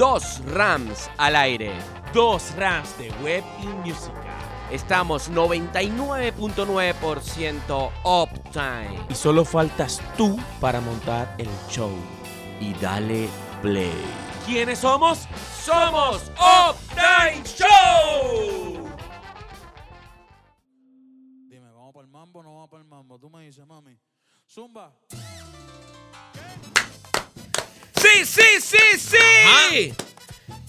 dos Rams al aire. Dos Rams de Web y Música. Estamos 99.9% uptime. Y solo faltas tú para montar el show. Y dale play. ¿Quiénes somos? ¡Somos Uptime Show! Dime, ¿vamos para el mambo o no vamos para el mambo? Tú me dices, mami. Zumba. Sí, sí, sí, sí.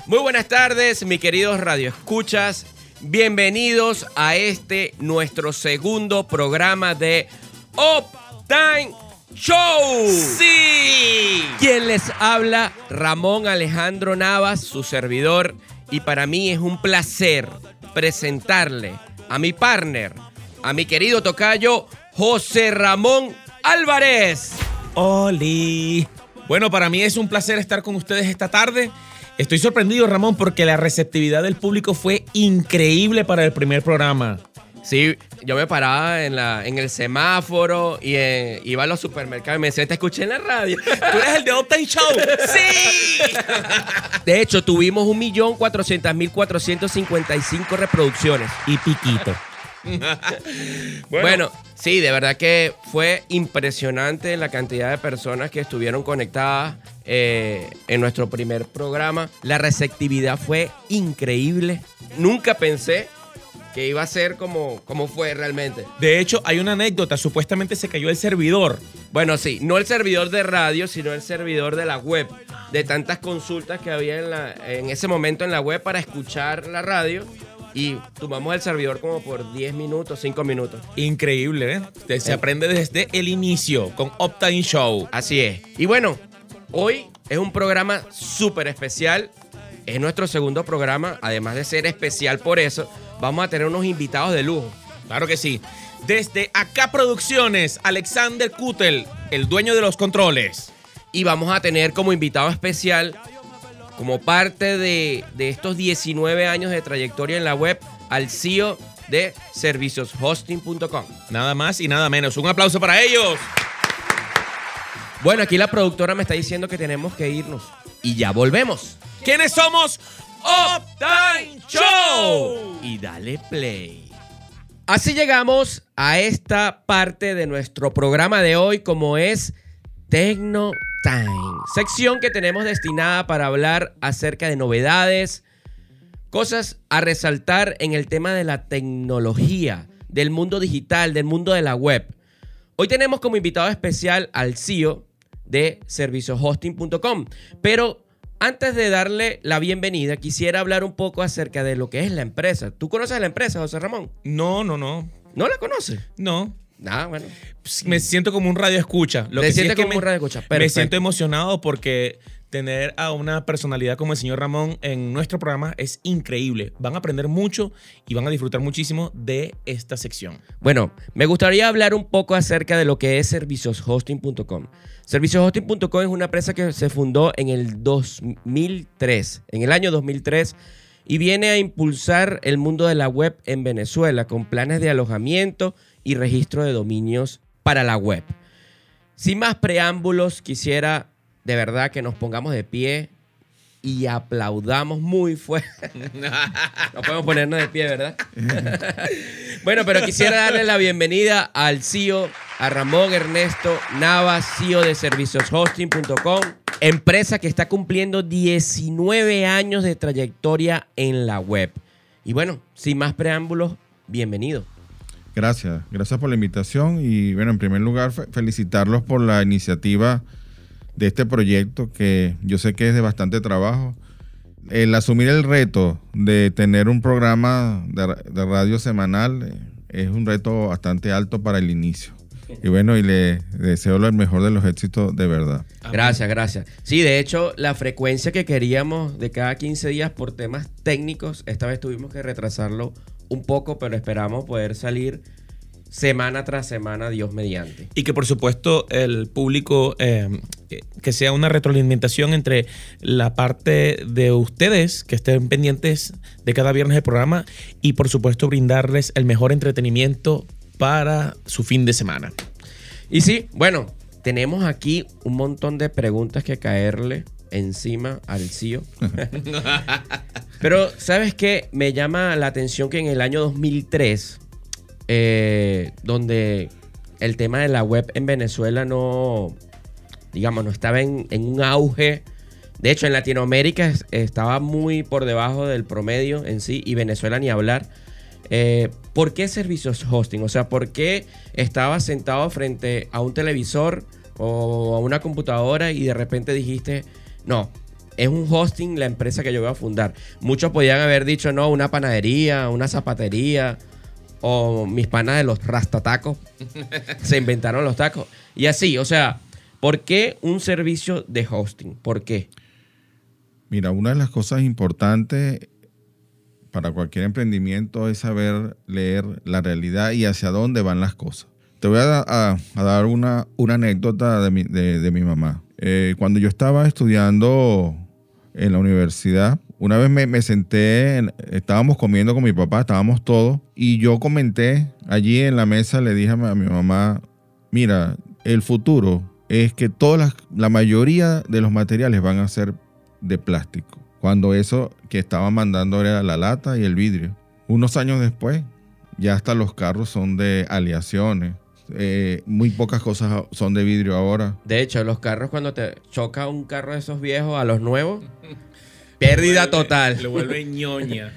Muy buenas tardes, mis queridos radioescuchas. Bienvenidos a este nuestro segundo programa de Uptime Show. ¡Sí! Quien les habla, Ramón Alejandro Navas, su servidor. Y para mí es un placer presentarle a mi partner, a mi querido tocayo, José Ramón Álvarez. Oli. Bueno, para mí es un placer estar con ustedes esta tarde. Estoy sorprendido, Ramón, porque la receptividad del público fue increíble para el primer programa. Sí, yo me paraba en, la, en el semáforo y eh, iba a los supermercados y me decía, te escuché en la radio. Tú eres el de Uptime Show. ¡Sí! De hecho, tuvimos 1.400.455 reproducciones. Y piquito. Bueno, sí, de verdad que fue impresionante la cantidad de personas que estuvieron conectadas eh, en nuestro primer programa. La receptividad fue increíble. Nunca pensé que iba a ser como, como fue realmente. De hecho, hay una anécdota. Supuestamente se cayó el servidor. Bueno, sí, no el servidor de radio, sino el servidor de la web. De tantas consultas que había en, la, en ese momento en la web para escuchar la radio. Y tomamos el servidor como por 10 minutos, 5 minutos. Increíble, ¿eh? Se Eh. aprende desde el inicio con Uptime Show. Así es. Y bueno, hoy es un programa súper especial. Es nuestro segundo programa. Además de ser especial por eso, vamos a tener unos invitados de lujo. Claro que sí. Desde acá Producciones, Alexander Kutel, el dueño de los controles. Y vamos a tener como invitado especial, como parte de, de estos 19 años de trayectoria en la web, al CEO de servicioshosting.com. Nada más y nada menos. Un aplauso para ellos. Bueno, aquí la productora me está diciendo que tenemos que irnos. Y ya volvemos. ¿Quiénes somos? Uptime Show. y dale play. Así llegamos a esta parte de nuestro programa de hoy como es Tecno Time, sección que tenemos destinada para hablar acerca de novedades, cosas a resaltar en el tema de la tecnología, del mundo digital, del mundo de la web. Hoy tenemos como invitado especial al CEO de servicioshosting.com, pero antes de darle la bienvenida, quisiera hablar un poco acerca de lo que es la empresa. ¿Tú conoces la empresa, José Ramón? No, no, no. ¿No la conoces? No. Ah, bueno. Pues, Me siento como un radio escucha. Lo Te que sí sientes es que como me, un radioescucha. me Perfecto. siento emocionado porque tener a una personalidad como el señor Ramón en nuestro programa es increíble. Van a aprender mucho y van a disfrutar muchísimo de esta sección. Bueno, me gustaría hablar un poco acerca de lo que es servicioshosting.com. Servicioshosting.com es una empresa que se fundó en el 2003, en el año 2003, y viene a impulsar el mundo de la web en Venezuela con planes de alojamiento y registro de dominios para la web. Sin más preámbulos, quisiera de verdad que nos pongamos de pie y aplaudamos muy fuerte. no podemos ponernos de pie, ¿verdad? bueno, pero quisiera darle la bienvenida al CEO, a Ramón Ernesto Navas, CEO de servicioshosting.com, empresa que está cumpliendo 19 años de trayectoria en la web. Y bueno, sin más preámbulos, bienvenido. Gracias, gracias por la invitación y bueno, en primer lugar fe- felicitarlos por la iniciativa de este proyecto que yo sé que es de bastante trabajo. El asumir el reto de tener un programa de, ra- de radio semanal eh, es un reto bastante alto para el inicio. Y bueno, y le deseo lo mejor de los éxitos de verdad. Gracias, gracias. Sí, de hecho, la frecuencia que queríamos de cada 15 días por temas técnicos, esta vez tuvimos que retrasarlo un poco, pero esperamos poder salir semana tras semana, Dios mediante. Y que por supuesto el público, eh, que sea una retroalimentación entre la parte de ustedes, que estén pendientes de cada viernes del programa, y por supuesto brindarles el mejor entretenimiento para su fin de semana. Y sí, bueno, tenemos aquí un montón de preguntas que caerle encima al CEO. Pero, ¿sabes qué? Me llama la atención que en el año 2003, eh, donde el tema de la web en Venezuela no, digamos, no estaba en, en un auge. De hecho, en Latinoamérica es- estaba muy por debajo del promedio en sí y Venezuela ni hablar. Eh, ¿Por qué servicios hosting? O sea, ¿por qué estabas sentado frente a un televisor o a una computadora y de repente dijiste, no, es un hosting la empresa que yo voy a fundar? Muchos podían haber dicho, no, una panadería, una zapatería o mis panas de los rastatacos se inventaron los tacos. Y así, o sea, ¿por qué un servicio de hosting? ¿Por qué? Mira, una de las cosas importantes para cualquier emprendimiento es saber leer la realidad y hacia dónde van las cosas. Te voy a, da- a- a dar una, una anécdota de mi, de- de mi mamá. Eh, cuando yo estaba estudiando en la universidad, una vez me, senté, en- estábamos comiendo con mi papá, estábamos todos, y yo comenté allí en la mesa, le dije a mi, a mi mamá, mira, el futuro es que todas las, la mayoría de los materiales van a ser de plástico. Cuando eso que estaban mandando era la lata y el vidrio. Unos años después, ya hasta los carros son de aleaciones. Eh, muy pocas cosas son de vidrio ahora. De hecho, los carros cuando te choca un carro de esos viejos a los nuevos, pérdida Lo vuelve- total. Lo vuelve ñoña.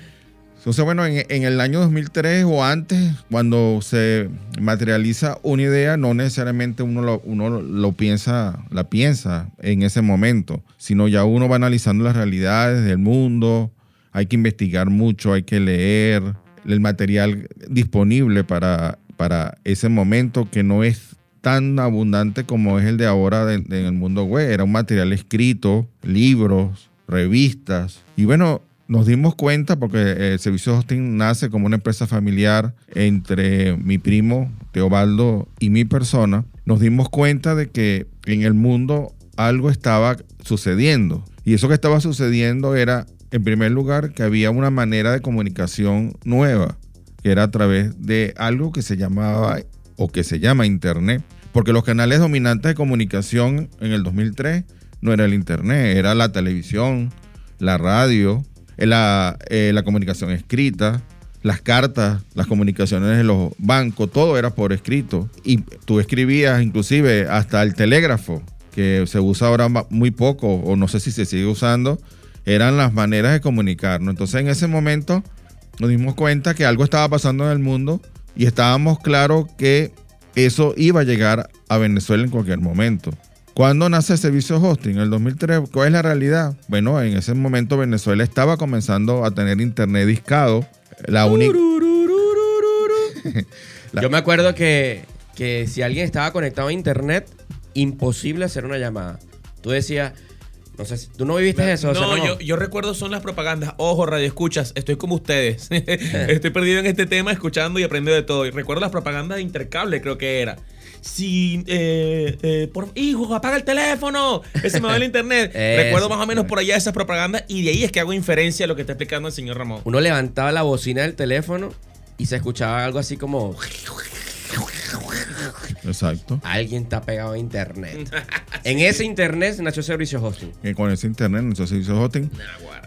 Entonces, bueno, en, en el año 2003 o antes, cuando se materializa una idea, no necesariamente uno lo, uno lo piensa, la piensa en ese momento, sino ya uno va analizando las realidades del mundo, hay que investigar mucho, hay que leer el material disponible para, para ese momento que no es tan abundante como es el de ahora en el mundo web. Era un material escrito, libros, revistas. Y bueno, nos dimos cuenta porque eh, el servicio de hosting nace como una empresa familiar entre mi primo Teobaldo y mi persona. Nos dimos cuenta de que en el mundo algo estaba sucediendo. Y eso que estaba sucediendo era, en primer lugar, que había una manera de comunicación nueva, que era a través de algo que se llamaba o que se llama Internet. Porque los canales dominantes de comunicación en el 2003 no era el Internet, era la televisión, la radio, eh, la, eh, la comunicación escrita, las cartas, las comunicaciones de los bancos, todo era por escrito. Y tú escribías inclusive hasta el telégrafo, que se usa ahora muy poco, o no sé si se sigue usando, eran las maneras de comunicarnos. Entonces en ese momento nos dimos cuenta que algo estaba pasando en el mundo y estábamos claros que eso iba a llegar a Venezuela en cualquier momento. ¿Cuándo nace el hosting? En el 2003. ¿Cuál es la realidad? Bueno, en ese momento Venezuela estaba comenzando a tener internet discado. La única... Yo me acuerdo que, que si alguien estaba conectado a internet, imposible hacer una llamada. Tú decías, no sé, si- tú no viviste eso. o sea, No, no, yo, yo recuerdo son las propagandas. Ojo, radio escuchas, estoy como ustedes. estoy perdido en este tema, escuchando y aprendiendo de todo. Y recuerdo las propagandas de Intercable, creo que era. Si, eh, eh, por hijo, apaga el teléfono, ese me va el internet. Recuerdo más o menos por allá esas propagandas y de ahí es que hago inferencia a lo que está explicando el señor Ramón. Uno levantaba la bocina del teléfono y se escuchaba algo así como Exacto. alguien está pegado a internet. En ese internet nació servicio hosting. Que con ese internet, nuestro servicio hosting,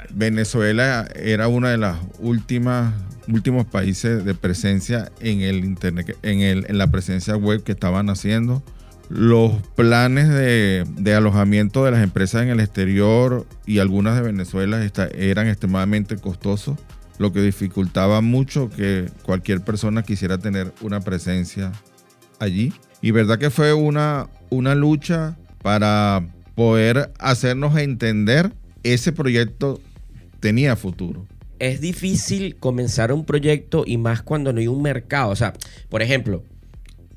Venezuela era una de las últimas últimos países de presencia en el internet, en, el, en la presencia web que estaban haciendo. Los planes de, de alojamiento de las empresas en el exterior y algunas de Venezuela eran extremadamente costosos, lo que dificultaba mucho que cualquier persona quisiera tener una presencia allí. Y verdad que fue una, una lucha para poder hacernos entender ese proyecto tenía futuro. Es difícil comenzar un proyecto y más cuando no hay un mercado. O sea, por ejemplo,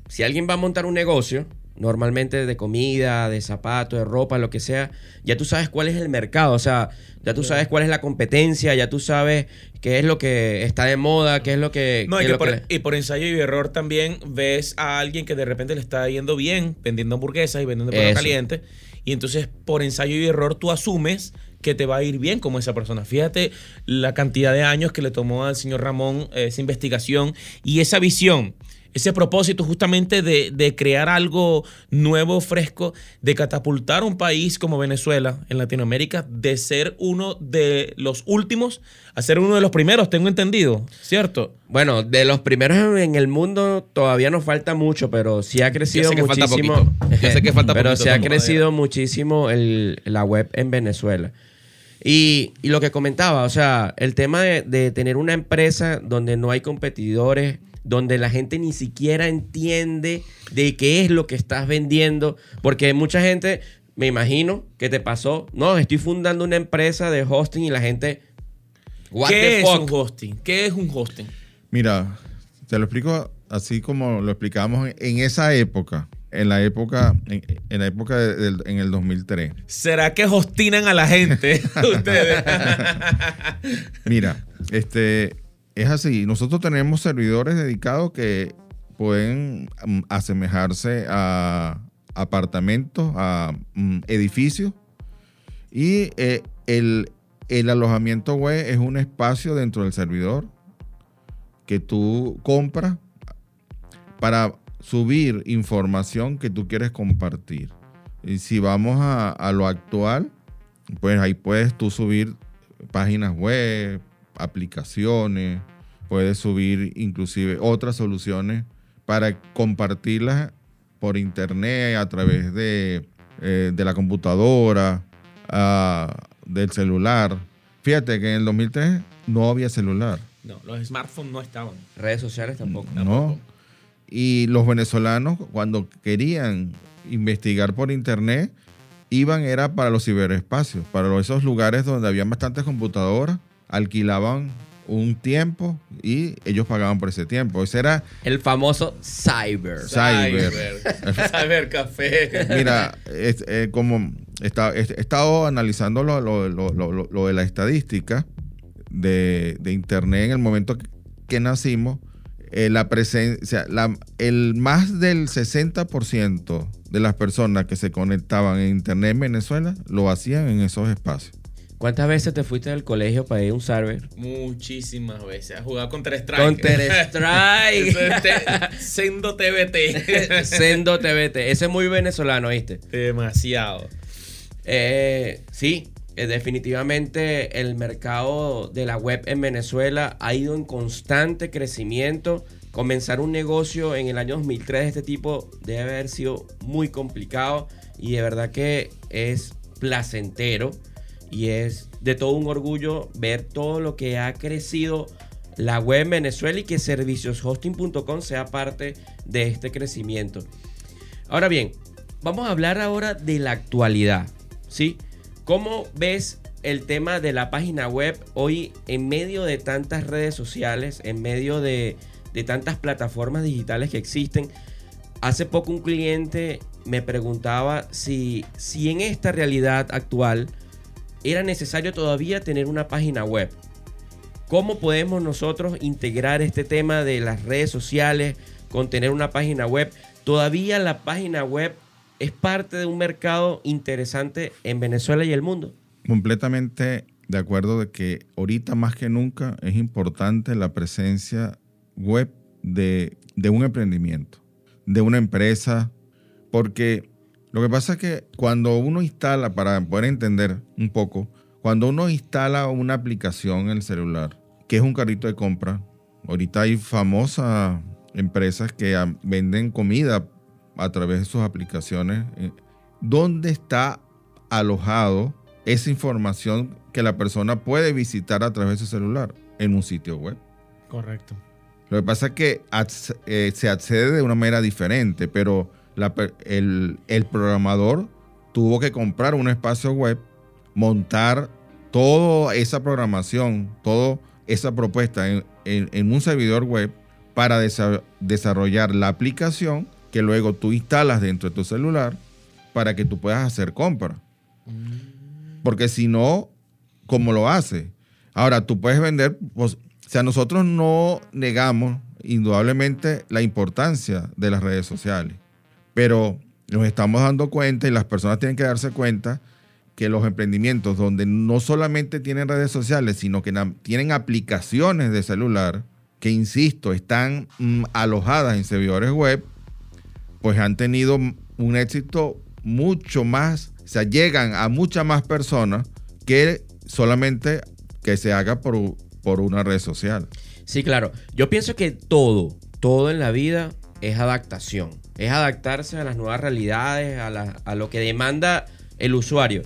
si alguien va a montar un negocio, normalmente de comida, de zapatos, de ropa, lo que sea, ya tú sabes cuál es el mercado, o sea, ya tú sabes cuál es la competencia, ya tú sabes qué es lo que está de moda, qué es lo que... No, y, que por, que y por ensayo y error también ves a alguien que de repente le está yendo bien vendiendo hamburguesas y vendiendo perro caliente. Y entonces por ensayo y error tú asumes que te va a ir bien como esa persona. Fíjate la cantidad de años que le tomó al señor Ramón eh, esa investigación y esa visión. Ese propósito justamente de, de crear algo nuevo, fresco, de catapultar un país como Venezuela en Latinoamérica, de ser uno de los últimos a ser uno de los primeros, tengo entendido, ¿cierto? Bueno, de los primeros en el mundo todavía nos falta mucho, pero sí ha crecido muchísimo. Yo sé que falta pero poquito, sí ha crecido muchísimo el- la web en Venezuela. Y, y lo que comentaba, o sea, el tema de, de tener una empresa donde no hay competidores, donde la gente ni siquiera entiende de qué es lo que estás vendiendo, porque mucha gente, me imagino, que te pasó, no, estoy fundando una empresa de hosting y la gente, what ¿Qué the es fuck? un hosting? ¿Qué es un hosting? Mira, te lo explico así como lo explicábamos en- esa época, en la época, en, en la época de- en el 2003. ¿Será que hostinan a la gente ustedes? Mira, este es así. Nosotros tenemos servidores dedicados que pueden mm, asemejarse a apartamentos, a mm, edificios. Y eh, el, alojamiento web es un espacio dentro del servidor que tú compras para subir información que tú quieres compartir. Y si vamos a, a lo actual, pues ahí puedes tú subir páginas web, aplicaciones, puedes subir inclusive otras soluciones para compartirlas por internet a través de, eh, de la computadora, ah, del celular. Fíjate que en el 2003 no había celular. No, los smartphones no estaban. Redes sociales tampoco. No. Y los venezolanos, cuando querían investigar por internet, iban era para los ciberespacios, para esos lugares donde había bastantes computadoras, alquilaban un tiempo y ellos pagaban por ese tiempo. Ese era, El famoso cyber. Cyber. Cyber café. mira, es- eh, como está- he estado analizando lo, lo- lo- lo- lo de la estadística de, de internet en el momento que, que nacimos, eh, la presencia, la- el más del 60% de las personas que se conectaban en internet en Venezuela lo hacían en esos espacios. ¿Cuántas veces te fuiste del colegio para ir a un server? Muchísimas veces. A jugar Counter Strike. Counter Strike. Sendo TBT. Sendo TBT. Ese es muy venezolano, ¿viste? Demasiado. Eh, sí, eh, definitivamente el mercado de la web en Venezuela ha ido en constante crecimiento. Comenzar un negocio en el año 2003 de este tipo debe haber sido muy complicado y de verdad que es placentero y es de todo un orgullo ver todo lo que ha crecido la web en Venezuela y que servicioshosting.com sea parte de este crecimiento. Ahora bien, vamos a hablar ahora de la actualidad, ¿sí? ¿Cómo ves el tema de la página web hoy en medio de tantas redes sociales, en medio de, de tantas plataformas digitales que existen? Hace poco un cliente me preguntaba si, si en esta realidad actual era necesario todavía tener una página web. ¿Cómo podemos nosotros integrar este tema de las redes sociales con tener una página web? Todavía la página web es parte de un mercado interesante en Venezuela y el mundo. Completamente de acuerdo de que ahorita más que nunca es importante la presencia web de, de un emprendimiento, de una empresa, porque lo que pasa es que cuando uno instala, para poder entender un poco, cuando uno instala una aplicación en el celular, que es un carrito de compra, ahorita hay famosas empresas que venden comida a través de sus aplicaciones. eh, ¿Dónde está alojado esa información que la persona puede visitar a través de su celular? En un sitio web. Correcto. Lo que pasa es que eh, se accede de una manera diferente, pero el, programador tuvo que comprar un espacio web, montar toda esa programación, toda esa propuesta en, un servidor web para desa- desarrollar la aplicación que luego tú instalas dentro de tu celular para que tú puedas hacer compra. Porque si no, ¿cómo lo hace? Ahora, tú puedes vender, pues, o sea, nosotros no negamos indudablemente la importancia de las redes sociales, pero nos estamos dando cuenta y las personas tienen que darse cuenta que los emprendimientos donde no solamente tienen redes sociales, sino que tienen aplicaciones de celular, que insisto, están mm, alojadas en servidores web, pues han tenido un éxito mucho más, o sea, llegan a muchas más personas que solamente que se haga por, por una red social. Sí, claro. Yo pienso que todo, todo en la vida es adaptación. Es adaptarse a las nuevas realidades, a, la- a lo que demanda el usuario.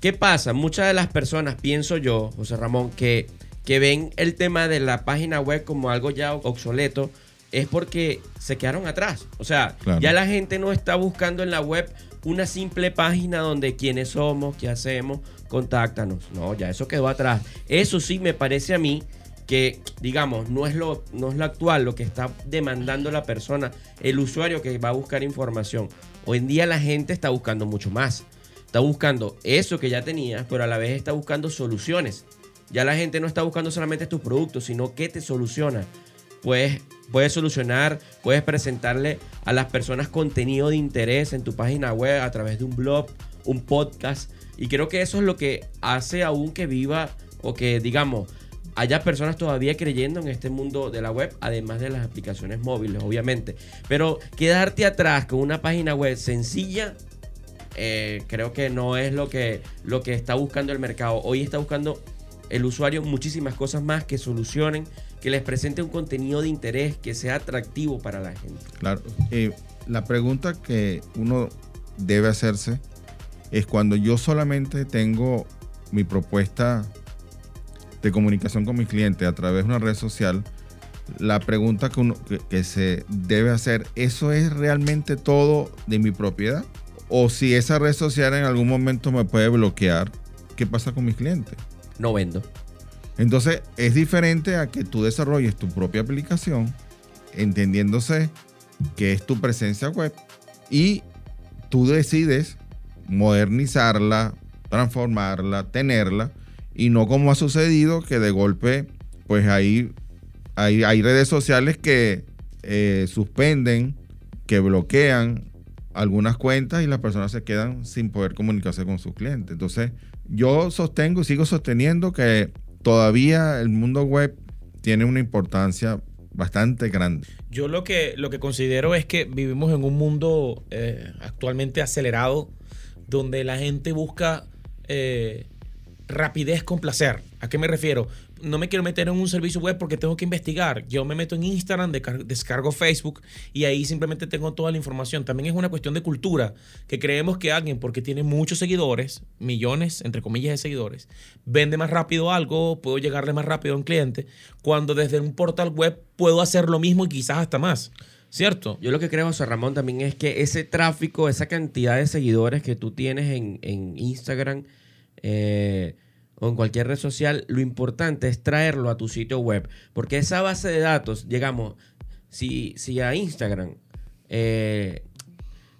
¿Qué pasa? Muchas de las personas, pienso yo, José Ramón, que, que ven el tema de la página web como algo ya obsoleto, es porque se quedaron atrás. O sea, Claro. ya la gente no está buscando en la web una simple página donde quiénes somos, qué hacemos, contáctanos. No, ya eso quedó atrás. Eso sí me parece a mí que, digamos, no es lo, no es lo actual, lo que está demandando la persona, el usuario que va a buscar información. Hoy en día la gente está buscando mucho más. Está buscando eso que ya tenías, pero a la vez está buscando soluciones. Ya la gente no está buscando solamente tus productos, sino qué te soluciona. Puedes, puedes solucionar, puedes presentarle a las personas contenido de interés en tu página web a través de un blog, un podcast. Y creo que eso es lo que hace aún que viva o que, digamos, haya personas todavía creyendo en este mundo de la web, además de las aplicaciones móviles, obviamente. Pero quedarte atrás con una página web sencilla, eh, creo que no es lo que, lo que está buscando el mercado. Hoy está buscando el usuario muchísimas cosas más que solucionen, que les presente un contenido de interés, que sea atractivo para la gente. Claro. Eh, la pregunta que uno debe hacerse es cuando yo solamente tengo mi propuesta de comunicación con mi cliente a través de una red social, la pregunta que, uno, que, que se debe hacer, ¿eso es realmente todo de mi propiedad? O si esa red social en algún momento me puede bloquear, ¿qué pasa con mis clientes? No vendo. Entonces es diferente a que tú desarrolles tu propia aplicación, entendiéndose que es tu presencia web y tú decides modernizarla, transformarla, tenerla y no como ha sucedido que de golpe pues ahí hay, hay redes sociales que eh, suspenden, que bloquean algunas cuentas y las personas se quedan sin poder comunicarse con sus clientes. Entonces yo sostengo sigo sosteniendo que todavía el mundo web tiene una importancia bastante grande. Yo lo que, lo que considero es que vivimos en un mundo eh, actualmente acelerado donde la gente busca eh, rapidez con placer. ¿A qué me refiero? No me quiero meter en un servicio web porque tengo que investigar. Yo me meto en Instagram, descargo Facebook y ahí simplemente tengo toda la información. También es una cuestión de cultura, que creemos que alguien, porque tiene muchos seguidores, millones, entre comillas, de seguidores, vende más rápido algo, puedo llegarle más rápido a un cliente, cuando desde un portal web puedo hacer lo mismo y quizás hasta más. ¿Cierto? Yo lo que creo, José Ramón, también es que ese tráfico, esa cantidad de seguidores que tú tienes en, en Instagram eh, o en cualquier red social, lo importante es traerlo a tu sitio web. Porque esa base de datos, digamos, si, si a Instagram, eh,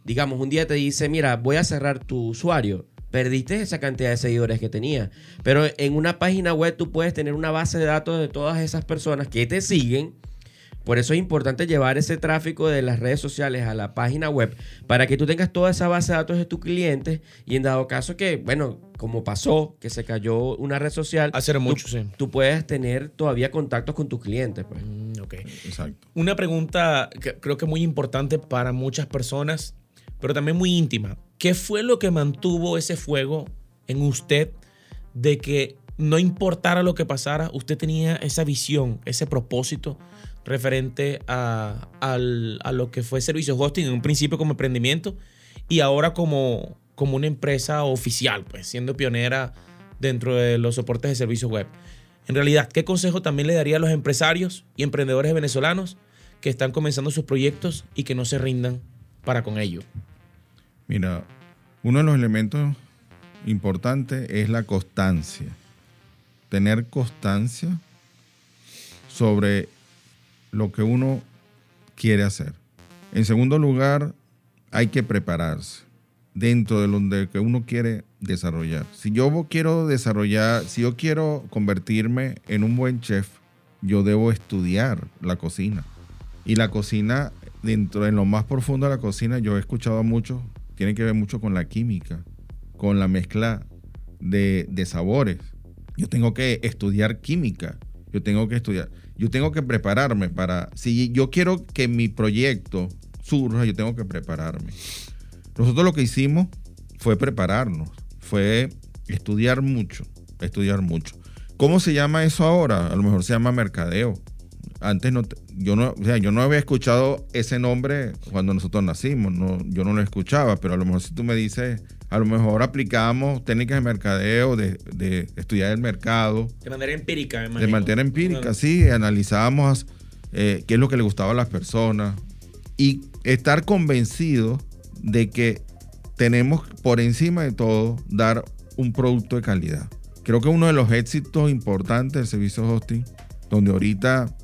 digamos, un día te dice, mira, voy a cerrar tu usuario. Perdiste esa cantidad de seguidores que tenía. Pero en una página web tú puedes tener una base de datos de todas esas personas que te siguen. Por eso es importante llevar ese tráfico de las redes sociales a la página web para que tú tengas toda esa base de datos de tus clientes y en dado caso que, bueno, como pasó, que se cayó una red social, Hacer tú- mucho, sí. tú puedes tener todavía contactos con tus clientes. Pues. Mm, ok. Exacto. Una pregunta que creo que muy importante para muchas personas, pero también muy íntima. ¿Qué fue lo que mantuvo ese fuego en usted de que no importara lo que pasara, usted tenía esa visión, ese propósito referente a, al- a lo que fue servicios hosting en un principio como emprendimiento y ahora como, como una empresa oficial, pues siendo pionera dentro de los soportes de servicios web? En realidad, ¿qué consejo también le daría a los empresarios y emprendedores venezolanos que están comenzando sus proyectos y que no se rindan para con ello? Mira, uno de los elementos importantes es la constancia. Tener constancia sobre lo que uno quiere hacer. En segundo lugar, hay que prepararse dentro de lo que uno quiere desarrollar. Si yo quiero desarrollar, si yo quiero convertirme en un buen chef, yo debo estudiar la cocina. Y la cocina, dentro de lo más profundo de la cocina, yo he escuchado mucho, tiene que ver mucho con la química, con la mezcla de, de sabores. Yo tengo que estudiar química yo tengo que estudiar, yo tengo que prepararme para, si yo quiero que mi proyecto surja, yo tengo que prepararme. Nosotros lo que hicimos fue prepararnos, fue estudiar mucho, estudiar mucho. ¿Cómo se llama eso ahora? A lo mejor se llama mercadeo. Antes no, yo no, yo no había escuchado ese nombre cuando nosotros nacimos, no, yo no lo escuchaba, pero a lo mejor si tú me dices, a lo mejor aplicábamos técnicas de mercadeo, de, de estudiar el mercado, De manera empírica, me de manera empírica, Claro. sí, analizábamos eh, qué es lo que le gustaba a las personas y estar convencido de que tenemos por encima de todo dar un producto de calidad. Creo que uno de los éxitos importantes del servicio hosting, donde ahorita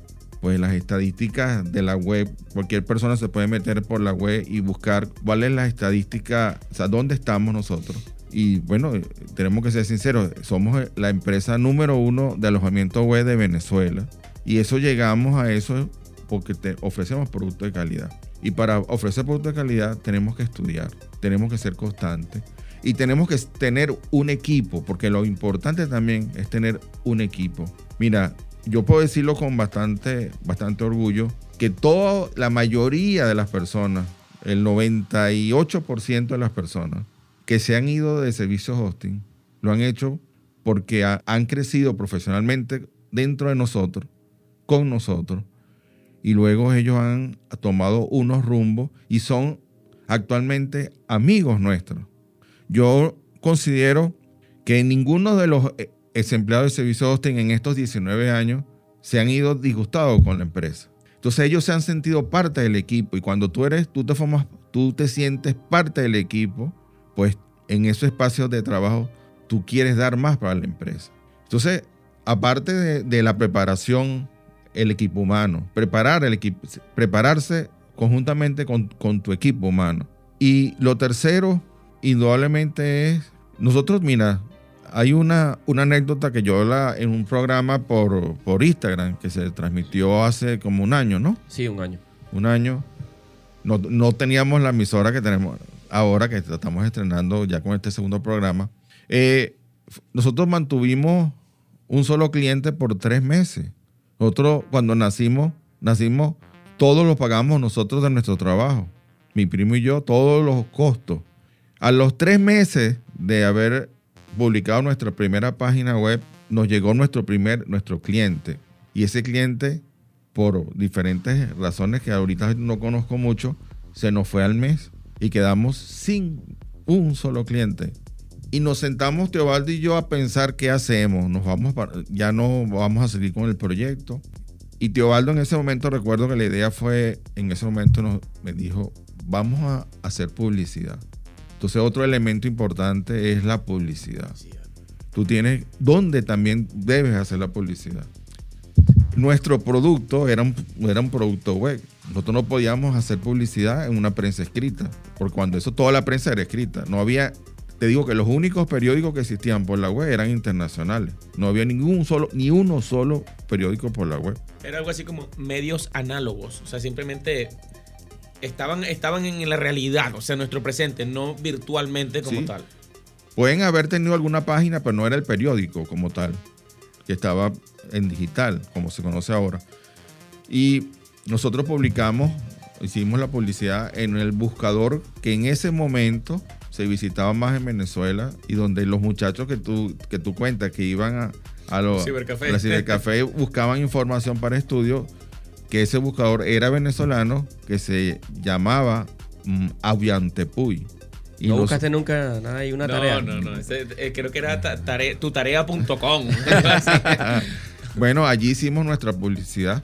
pues las estadísticas de la web, cualquier persona se puede meter por la web y buscar cuál es la estadística, o sea, dónde estamos nosotros. Y bueno, eh, tenemos que ser sinceros, somos eh, la empresa número uno de alojamiento web de Venezuela. Y eso llegamos a eso porque te ofrecemos productos de calidad. Y para ofrecer productos de calidad tenemos que estudiar, tenemos que ser constantes y tenemos que tener un equipo, porque lo importante también es tener un equipo. Mira, yo puedo decirlo con bastante, bastante orgullo, que toda la mayoría de las personas, el 98% de las personas que se han ido de servicios hosting, lo han hecho porque ha- han crecido profesionalmente dentro de nosotros, con nosotros, y luego ellos han tomado unos rumbos y son actualmente amigos nuestros. Yo considero que ninguno de los eh, ex empleados de servicio hosting en estos 19 años se han ido disgustados con la empresa. Entonces ellos se han sentido parte del equipo y cuando tú eres, tú te formas, tú te sientes parte del equipo, pues en esos espacios de trabajo tú quieres dar más para la empresa. Entonces, aparte de, de la preparación, el equipo humano, preparar el equipo, prepararse conjuntamente con, con tu equipo humano. Y lo tercero, indudablemente es, nosotros, mira, hay una, una anécdota que yo la en un programa por, por Instagram que se transmitió hace como un año, ¿no? Sí, un año. Un año. No, no teníamos la emisora que tenemos ahora, que estamos estrenando ya con este segundo programa. Eh, nosotros mantuvimos un solo cliente por tres meses. Nosotros, cuando nacimos, nacimos, todos los pagamos nosotros de nuestro trabajo. Mi primo y yo, todos los costos. A los tres meses de haber publicado nuestra primera página web, nos llegó nuestro primer, nuestro cliente. Y ese cliente, por diferentes razones que ahorita no conozco mucho, se nos fue al mes y quedamos sin un solo cliente. Y nos sentamos Teobaldo y yo a pensar qué hacemos. Nos vamos ya no vamos a seguir con el proyecto. Y Teobaldo en ese momento recuerdo que la idea fue, en ese momento nos, me dijo, vamos a hacer publicidad. Entonces otro elemento importante es la publicidad. Tú tienes donde también debes hacer la publicidad. Nuestro producto era un, era un producto web. Nosotros no podíamos hacer publicidad en una prensa escrita, porque cuando eso toda la prensa era escrita. No había, te digo que los únicos periódicos que existían por la web eran internacionales. No había ningún solo, ni uno solo periódico por la web. Era algo así como medios análogos. O sea, simplemente estaban, estaban en la realidad, o sea, nuestro presente, no virtualmente como Sí. tal. Pueden haber tenido alguna página, pero no era el periódico como tal, que estaba en digital, como se conoce ahora. Y nosotros publicamos, hicimos la publicidad en el buscador que en ese momento se visitaba más en Venezuela y donde los muchachos que tú, que tú cuentas que iban a, a los Cibercafé. a la cibercafé buscaban información para estudio, que ese buscador era venezolano, que se llamaba mm, Aviantepuy. Y ¿No los- buscaste nunca nada ahí, una no, tarea? no, no. ese, eh, creo que era ta- tare- tutarea.com. bueno, allí hicimos nuestra publicidad,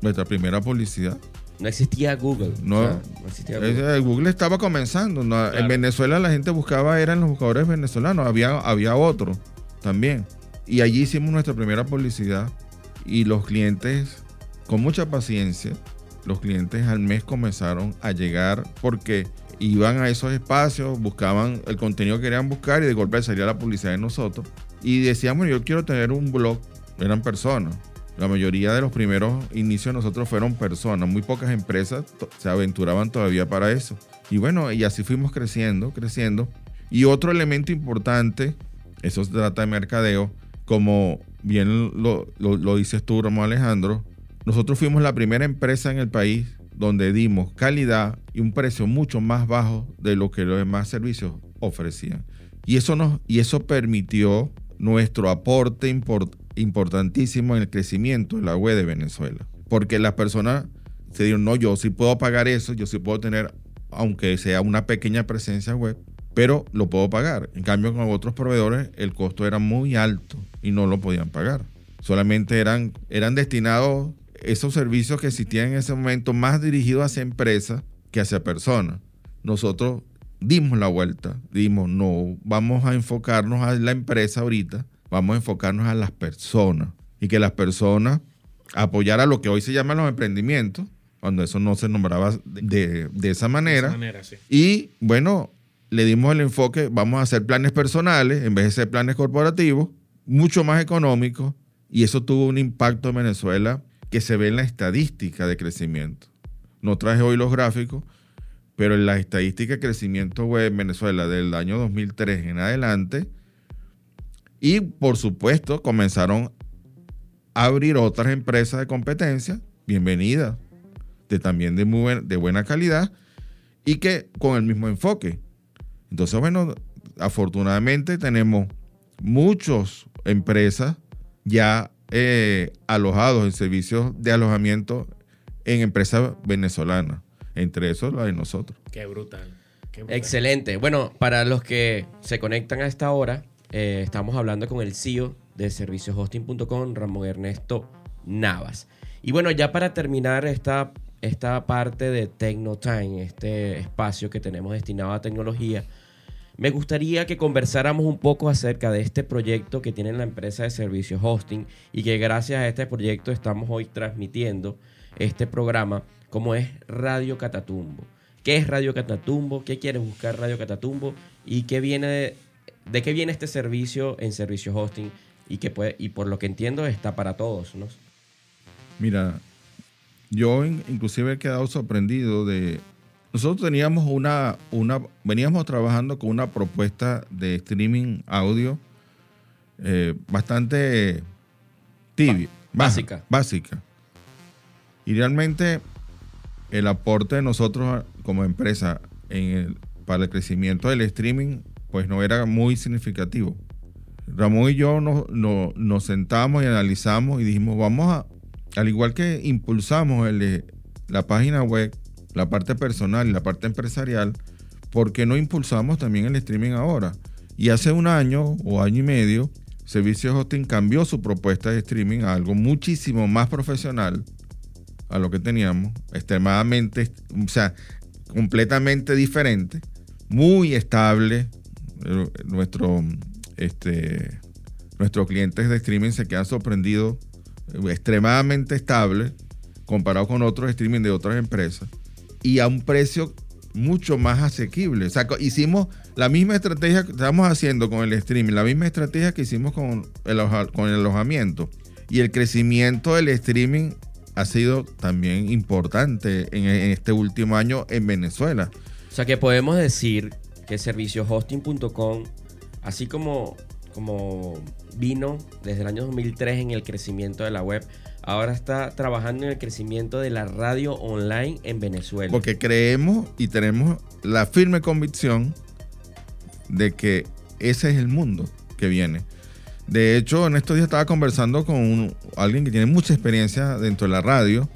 nuestra primera publicidad. No existía Google. No. O sea, no existía Google. Ese- Google estaba comenzando. ¿no? En. Venezuela la gente buscaba, eran los buscadores venezolanos, había, había otro también. Y allí hicimos nuestra primera publicidad y los clientes, con mucha paciencia, los clientes al mes comenzaron a llegar porque iban a esos espacios, buscaban el contenido que querían buscar y de golpe salía la publicidad de nosotros. Y decíamos, yo quiero tener un blog, eran personas. La mayoría de los primeros inicios de nosotros fueron personas, muy pocas empresas se aventuraban todavía para eso. Y bueno, y así fuimos creciendo, creciendo. Y otro elemento importante, eso se trata de mercadeo, como bien lo, lo- lo dices tú, Ramón Alejandro, nosotros fuimos la primera empresa en el país donde dimos calidad y un precio mucho más bajo de lo que los demás servicios ofrecían. Y eso, nos, y eso permitió nuestro aporte import- importantísimo en el crecimiento de la web de Venezuela. Porque las personas se dieron, no, yo sí puedo pagar eso, yo sí puedo tener, aunque sea una pequeña presencia web, pero lo puedo pagar. En cambio, con otros proveedores el costo era muy alto y no lo podían pagar. Solamente eran, eran destinados esos servicios que existían en ese momento más dirigidos hacia empresas que hacia personas. Nosotros dimos la vuelta, dimos, no, vamos a enfocarnos a la empresa ahorita, vamos a enfocarnos a las personas y que las personas apoyaran lo que hoy se llaman los emprendimientos, cuando eso no se nombraba de, de esa manera. De esa manera, sí. Y bueno, le dimos el enfoque, vamos a hacer planes personales en vez de ser planes corporativos, mucho más económicos, y eso tuvo un impacto en Venezuela que se ve en la estadística de crecimiento. No traje hoy los gráficos, pero en la estadística de crecimiento web en Venezuela del año 2003 en adelante, y por supuesto comenzaron a abrir otras empresas de competencia, bienvenidas, de también de, de buena calidad, y que con el mismo enfoque. Entonces, bueno, afortunadamente tenemos muchas empresas ya eh, alojados en servicios de alojamiento en empresas venezolanas, entre esos la de nosotros. Qué brutal. qué brutal. Excelente. Bueno, para los que se conectan a esta hora, eh, estamos hablando con el CEO de servicioshosting.com, Ramón Ernesto Navas. Y bueno, ya para terminar esta, esta parte de Tecnotime, este espacio que tenemos destinado a tecnología, me gustaría que conversáramos un poco acerca de este proyecto que tiene la empresa de servicios hosting y que gracias a este proyecto estamos hoy transmitiendo este programa como es Radio Catatumbo. ¿Qué es Radio Catatumbo? ¿Qué quiere buscar Radio Catatumbo? ¿Y qué viene de, qué viene este servicio en servicios hosting? Y, que puede, y por lo que entiendo está para todos, ¿no? Mira, yo in- inclusive he quedado sorprendido de... Nosotros teníamos una, una, veníamos trabajando con una propuesta de streaming audio eh, bastante tibia, baja, básica. básica. Y realmente el aporte de nosotros como empresa en el- para el crecimiento del streaming, pues no era muy significativo. Ramón y yo nos, nos- nos sentamos y analizamos y dijimos, vamos a, al igual que impulsamos el la página web, la parte personal y la parte empresarial, ¿por qué no impulsamos también el streaming ahora? Y hace un año o año y medio, Servicios Hosting cambió su propuesta de streaming a algo muchísimo más profesional a lo que teníamos, extremadamente, o sea, completamente diferente, muy estable. Eh, Nuestro, este, nuestros clientes de streaming se quedan sorprendidos, eh, extremadamente estable comparado con otros streaming de otras empresas y a un precio mucho más asequible. O sea, hicimos la misma estrategia que estamos haciendo con el streaming, la misma estrategia que hicimos con el, alojamiento. Y el crecimiento del streaming ha sido también importante en, en este último año en Venezuela. O sea que podemos decir que servicioshosting.com, así como, como vino desde el año 2003 en el crecimiento de la web, ahora está trabajando en el crecimiento de la radio online en Venezuela. Porque creemos y tenemos la firme convicción de que ese es el mundo que viene. De hecho, en estos días estaba conversando con alguien que tiene mucha experiencia dentro de la radio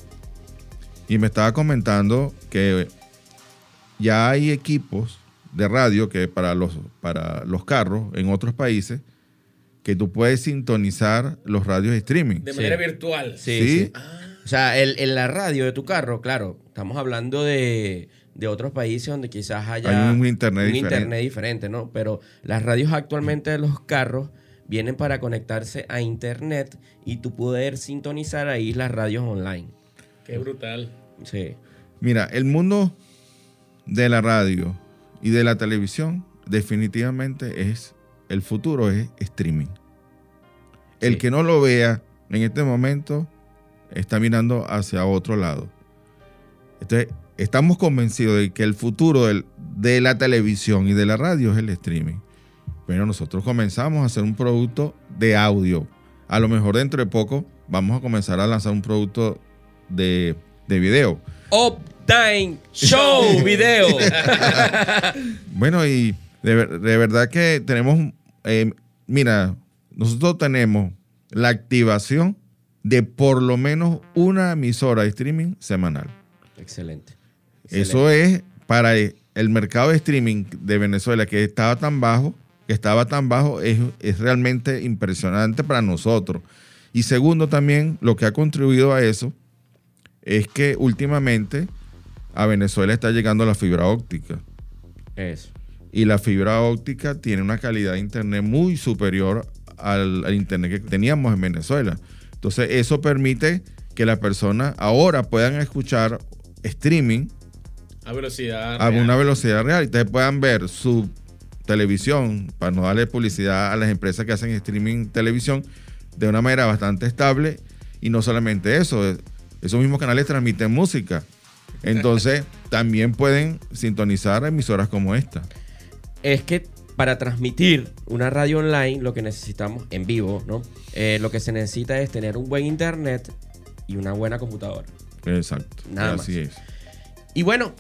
y me estaba comentando que ya hay equipos de radio que para los, para los carros en otros países que tú puedes sintonizar los radios de streaming. De Sí. manera virtual. Sí, Sí. sí. O sea, el- en la radio de tu carro, claro, estamos hablando de, de otros países donde quizás haya Hay un internet un diferente. internet diferente, ¿no? Pero las radios actualmente de los carros vienen para conectarse a internet y tú poder sintonizar ahí las radios online. Qué brutal. Sí. Mira, el mundo de la radio y de la televisión definitivamente es el futuro es streaming. El Sí. que no lo vea en este momento está mirando hacia otro lado. Entonces, estamos convencidos de que el futuro del- de la televisión y de la radio es el streaming. Pero nosotros comenzamos a hacer un producto de audio a lo mejor dentro de poco vamos a comenzar a lanzar un producto de, de video. Uptime Show Video. Bueno, y de verdad que tenemos, eh, mira, nosotros tenemos la activación de por lo menos una emisora de streaming semanal. Excelente. Eso es para el el mercado de streaming de Venezuela que estaba tan bajo, que estaba tan bajo, es, es realmente impresionante para nosotros. Y segundo también, lo que ha contribuido a eso es que últimamente a Venezuela está llegando la fibra óptica. Eso. Y la fibra óptica tiene una calidad de internet muy superior al, al internet que teníamos en Venezuela. Entonces, eso permite que las personas ahora puedan escuchar streaming A velocidad. a real. una velocidad real y ustedes puedan ver su televisión, para no darle publicidad a las empresas que hacen streaming televisión, de una manera bastante estable. Y no solamente eso, esos mismos canales transmiten música. Entonces, también pueden sintonizar emisoras como esta. Es que para transmitir una radio online, lo que necesitamos en vivo, ¿no? Eh, lo que se necesita es tener un buen internet y una buena computadora. Exacto. Nada Así más. es. Y bueno,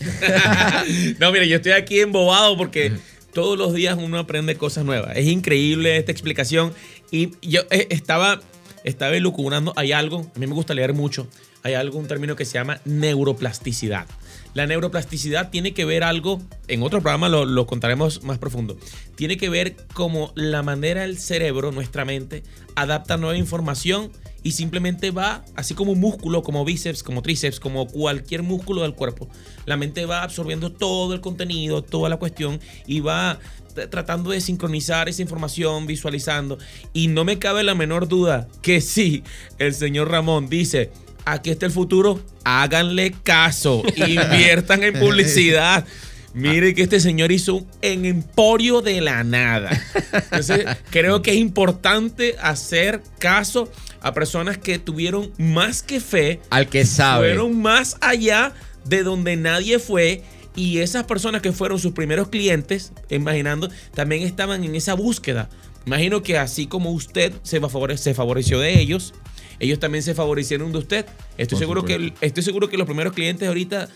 No, mire, yo estoy aquí embobado porque todos los días uno aprende cosas nuevas. Es increíble esta explicación. Y yo eh, estaba, estaba elucubrando, hay algo, a mí me gusta leer mucho, hay algo, un término que se llama neuroplasticidad. La neuroplasticidad tiene que ver algo, en otro programa lo, contaremos más profundo, tiene que ver como la manera el cerebro, nuestra mente, adapta nueva información y simplemente va, así como músculo, como bíceps, como tríceps, como cualquier músculo del cuerpo. La mente va absorbiendo todo el contenido, toda la cuestión y va tratando de sincronizar esa información, visualizando. Y no me cabe la menor duda que si el señor Ramón dice, aquí está el futuro, háganle caso, inviertan en publicidad. Mire que este señor hizo un emporio de la nada. Entonces, creo que es importante hacer caso a personas que tuvieron más que fe, al que sabe. fueron más allá de donde nadie fue. Y esas personas que fueron sus primeros clientes, imaginando, también estaban en esa búsqueda. Imagino que así como usted favore- se favoreció de ellos, ellos también se favorecieron de usted. Estoy Por seguro, que, estoy seguro que los primeros clientes ahorita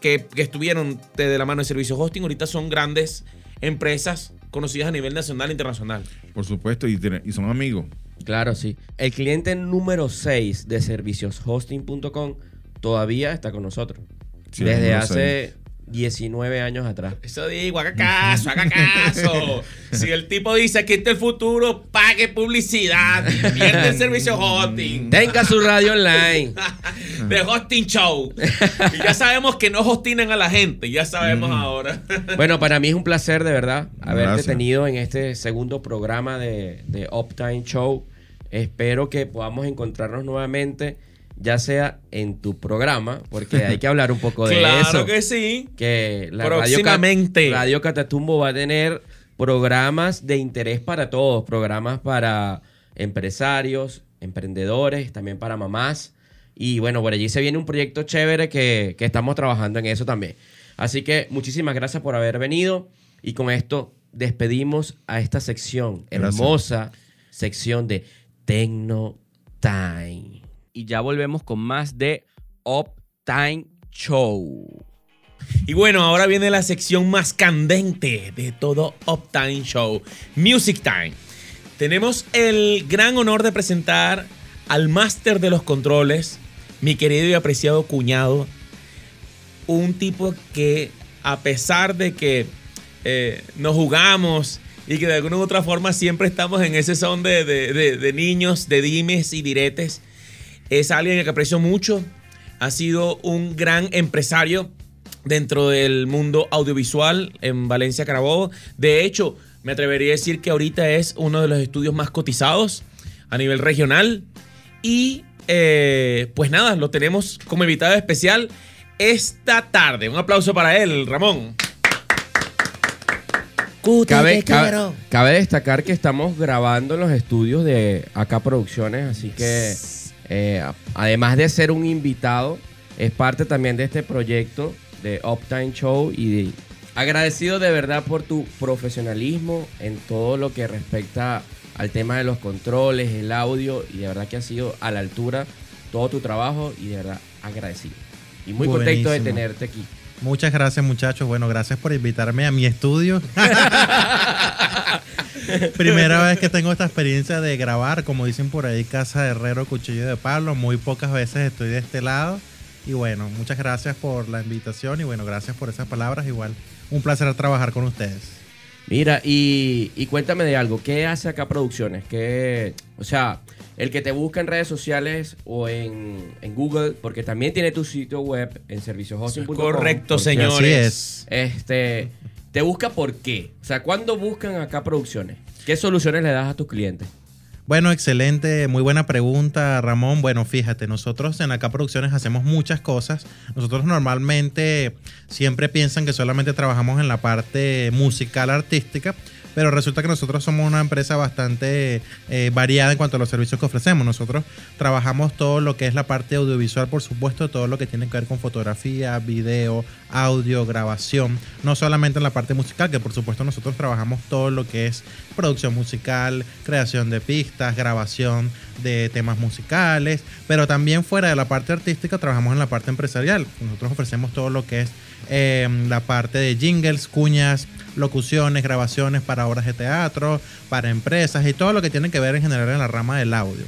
que, que estuvieron de, la mano de servicio hosting, ahorita son grandes empresas conocidas a nivel nacional e internacional. Por supuesto, y, son amigos. Claro, sí. El cliente número 6 de servicioshosting.com todavía está con nosotros. Sí, Desde hace 19 años atrás. Eso digo, haga caso, haga caso. Si el tipo dice aquí está el futuro, pague publicidad, invierte en servicio hosting. Tenga su radio online. De hosting show. Y ya sabemos que no hostinan a la gente, ya sabemos ahora. Bueno, para mí es un placer de verdad haberte Gracias. tenido en este segundo programa de, de Uptime Show. Espero que podamos encontrarnos nuevamente, ya sea en tu programa, porque hay que hablar un poco de claro eso. que sí. que la Radio, Próximamente. Cat- Radio Catatumbo va a tener programas de interés para todos, programas para empresarios, emprendedores, también para mamás. Y bueno, por allí se viene un proyecto chévere que, que estamos trabajando en eso también. Así que muchísimas gracias por haber venido y con esto despedimos a esta sección, Gracias. hermosa sección de Tecno Time. Y ya volvemos con más de Uptime Show. Y bueno, ahora viene la sección más candente de todo Uptime Show, Music Time. Tenemos el gran honor de presentar al máster de los controles, mi querido y apreciado cuñado, un tipo que a pesar de que eh, nos jugamos y que de alguna u otra forma siempre estamos en ese son de, de- niños, de dimes y diretes, es alguien que aprecio mucho, ha sido un gran empresario dentro del mundo audiovisual en Valencia Carabobo. De hecho, me atrevería a decir que ahorita es uno de los estudios más cotizados a nivel regional. Y eh, pues nada, lo tenemos como invitado especial esta tarde. Un aplauso para él, Ramón. Cabe, cabe- cabe destacar que estamos grabando en los estudios de Acá Producciones, así que eh, además de ser un invitado, es parte también de este proyecto de Uptime Show y de- agradecido de verdad por tu profesionalismo en todo lo que respecta al tema de los controles, el audio, y de verdad que ha sido a la altura todo tu trabajo y de verdad agradecido. Y muy contento de tenerte aquí. Muchas gracias muchachos. Bueno, gracias por invitarme a mi estudio. Primera vez que tengo esta experiencia de grabar, como dicen por ahí, casa de herrero, cuchillo de palo. Muy pocas veces estoy de este lado. Y bueno, muchas gracias por la invitación y bueno, gracias por esas palabras. Igual, un placer trabajar con ustedes. Mira, y, y cuéntame de algo. ¿Qué hace acá Producciones? ¿Qué, o sea, el que te busca en redes sociales o en, en Google, porque también tiene tu sitio web en servicioshosting.com. Correcto, señores. Así es. Este, te busca por qué. O sea, ¿cuándo buscan acá Producciones? ¿Qué soluciones le das a tus clientes? Bueno, excelente, muy buena pregunta, Ramón. Bueno, fíjate, nosotros en Acá Producciones hacemos muchas cosas. Nosotros normalmente siempre piensan que solamente trabajamos en la parte musical artística, pero resulta que nosotros somos una empresa bastante eh, variada en cuanto a los servicios que ofrecemos. Nosotros trabajamos todo lo que es la parte audiovisual, por supuesto, todo lo que tiene que ver con fotografía, video, audio, grabación, no solamente en la parte musical, que por supuesto nosotros trabajamos todo lo que es producción musical, creación de pistas, grabación de temas musicales, pero también fuera de la parte artística trabajamos en la parte empresarial. Nosotros ofrecemos todo lo que es eh, la parte de jingles, cuñas, locuciones, grabaciones para obras de teatro, para empresas y todo lo que tiene que ver en general en la rama del audio.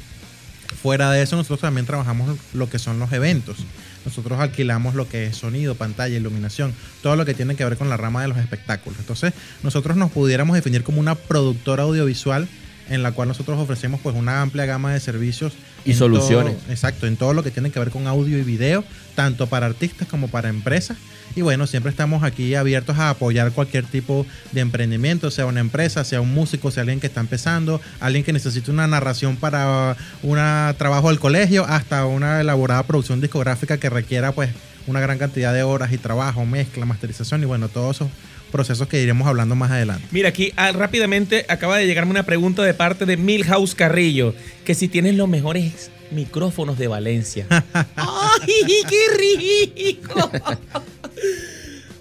Fuera de eso, nosotros también trabajamos lo que son los eventos. Nosotros alquilamos lo que es sonido, pantalla, iluminación, todo lo que tiene que ver con la rama de los espectáculos. Entonces, nosotros nos pudiéramos definir como una productora audiovisual en la cual nosotros ofrecemos pues una amplia gama de servicios Y en soluciones. todo- exacto, en todo lo que tiene que ver con audio y video, tanto para artistas como para empresas. Y bueno, siempre estamos aquí abiertos a apoyar cualquier tipo de emprendimiento, sea una empresa, sea un músico, sea alguien que está empezando, alguien que necesite una narración para un trabajo del colegio, hasta una elaborada producción discográfica que requiera pues una gran cantidad de horas y trabajo, mezcla, masterización y bueno, todos esos procesos que iremos hablando más adelante. Mira, aquí ah, rápidamente acaba de llegarme una pregunta de parte de Milhouse Carrillo, que si tienes los mejores micrófonos de Valencia. ¡Ay, qué rico!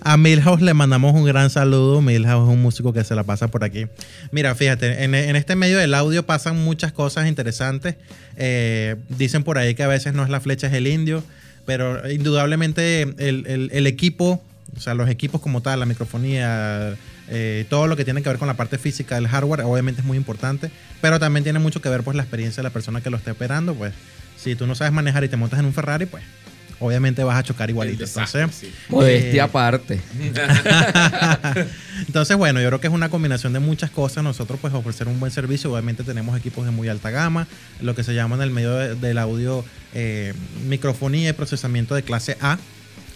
A Milhouse le mandamos un gran saludo. Milhouse es un músico que se la pasa por aquí. Mira, fíjate, en, en este medio del audio pasan muchas cosas interesantes. Eh, dicen por ahí que a veces no es la flecha, es el indio. Pero indudablemente el, el- el equipo, o sea, los equipos como tal, la microfonía, eh, todo lo que tiene que ver con la parte física del hardware, obviamente es muy importante. Pero también tiene mucho que ver pues la experiencia de la persona que lo está operando. Pues si tú no sabes manejar y te montas en un Ferrari, pues obviamente vas a chocar igualito. Entonces, Modestia Eh, aparte. Entonces, bueno, yo creo que es una combinación de muchas cosas. Nosotros, pues, ofrecer un buen servicio. Obviamente, tenemos equipos de muy alta gama, lo que se llama en el medio de- del audio eh, microfonía y procesamiento de clase A,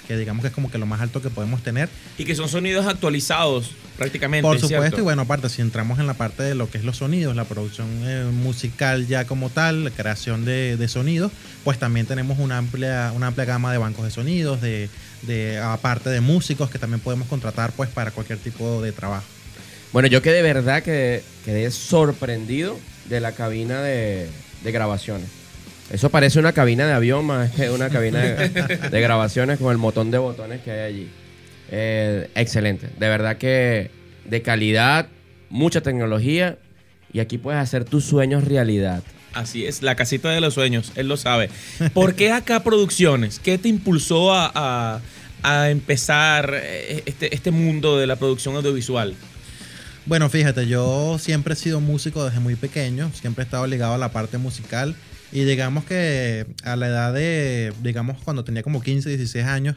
que digamos que es como que lo más alto que podemos tener. y que son sonidos actualizados prácticamente. Por supuesto, ¿cierto? y bueno, aparte, si entramos en la parte de lo que es los sonidos, la producción eh, musical ya como tal, la creación de, de sonidos, pues también tenemos una amplia, una amplia gama de bancos de sonidos, de, de aparte de músicos que también podemos contratar pues para cualquier tipo de trabajo. Bueno, yo que de verdad que quedé sorprendido de la cabina de, de grabaciones. Eso parece una cabina de avión más que una cabina de, de grabaciones con el montón de botones que hay allí. Eh, excelente. De verdad que de calidad, mucha tecnología y aquí puedes hacer tus sueños realidad. Así es, la casita de los sueños, él lo sabe. ¿Por qué acá Producciones? ¿Qué te impulsó a, a- a empezar eh, este, este mundo de la producción audiovisual? Bueno, fíjate, yo siempre he sido músico desde muy pequeño, siempre he estado ligado a la parte musical y digamos que a la edad de, digamos, cuando tenía como 15, 16 años,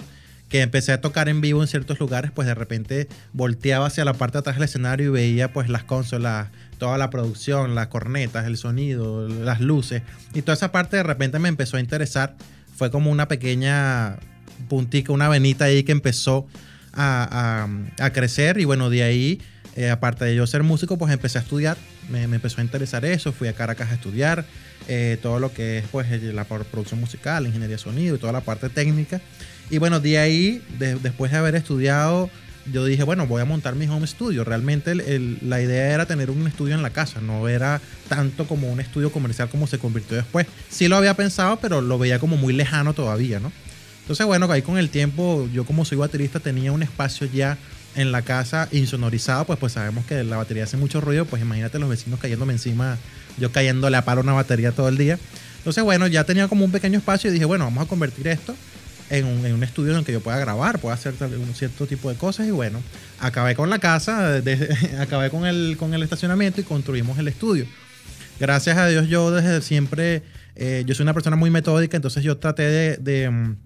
que empecé a tocar en vivo en ciertos lugares, pues de repente volteaba hacia la parte de atrás del escenario y veía pues las consolas, toda la producción, las cornetas, el sonido, las luces. Y toda esa parte de repente me empezó a interesar. Fue como una pequeña puntica, una venita ahí que empezó a, a- a crecer. Y bueno, de ahí, eh, aparte de yo ser músico, pues empecé a estudiar, me, me empezó a interesar eso, fui a Caracas a estudiar eh, todo lo que es pues la producción musical, ingeniería de sonido y toda la parte técnica. Y bueno, de ahí, de- después de haber estudiado, yo dije, bueno, voy a montar mi home studio. Realmente la idea era tener un estudio en la casa, no era tanto como un estudio comercial como se convirtió después. Sí lo había pensado, pero lo veía como muy lejano todavía, ¿no? Entonces, bueno, ahí con el tiempo, yo como soy baterista tenía un espacio ya en la casa insonorizado, pues, pues sabemos que la batería hace mucho ruido, pues imagínate los vecinos cayéndome encima, yo cayéndole a palo una batería todo el día. Entonces, bueno, ya tenía como un pequeño espacio y dije, bueno, vamos a convertir esto en un, en un estudio en el que yo pueda grabar, pueda hacer un cierto tipo de cosas y bueno, acabé con la casa, acabé con el, con el estacionamiento y construimos el estudio. Gracias a Dios yo desde siempre, eh, yo soy una persona muy metódica, entonces yo traté de, de, mm,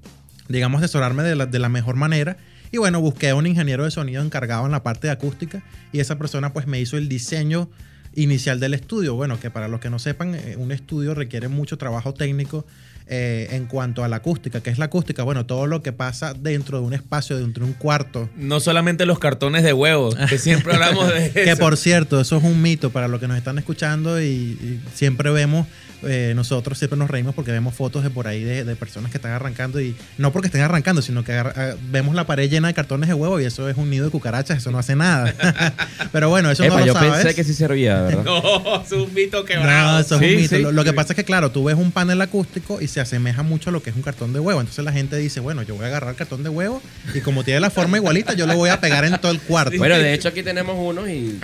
digamos, asesorarme de la, de la mejor manera. Y bueno, busqué a un ingeniero de sonido encargado en la parte de acústica y esa persona pues me hizo el diseño inicial del estudio. Bueno, que para los que no sepan, eh, un estudio requiere mucho trabajo técnico eh, en cuanto a la acústica. ¿Qué es la acústica? Bueno, todo lo que pasa dentro de un espacio, dentro de un cuarto. No solamente los cartones de huevos, que siempre hablamos de eso. Que por cierto, eso es un mito para los que nos están escuchando y, y siempre vemos, eh, nosotros siempre nos reímos porque vemos fotos de por ahí de, de personas que están arrancando y no porque estén arrancando, sino que ah, vemos la pared llena de cartones de huevo y eso es un nido de cucarachas, eso no hace nada. Pero bueno, eso Epa, no lo yo sabes. pensé que sí servía, ¿verdad? No, es un mito quebrado. No, eso es Sí, un mito. sí. Lo, lo que pasa es que, claro, tú ves un panel acústico y se asemeja mucho a lo que es un cartón de huevo. Entonces la gente dice, bueno, yo voy a agarrar el cartón de huevo y como tiene la forma igualita, yo lo voy a pegar en todo el cuarto. Bueno, de hecho aquí tenemos uno y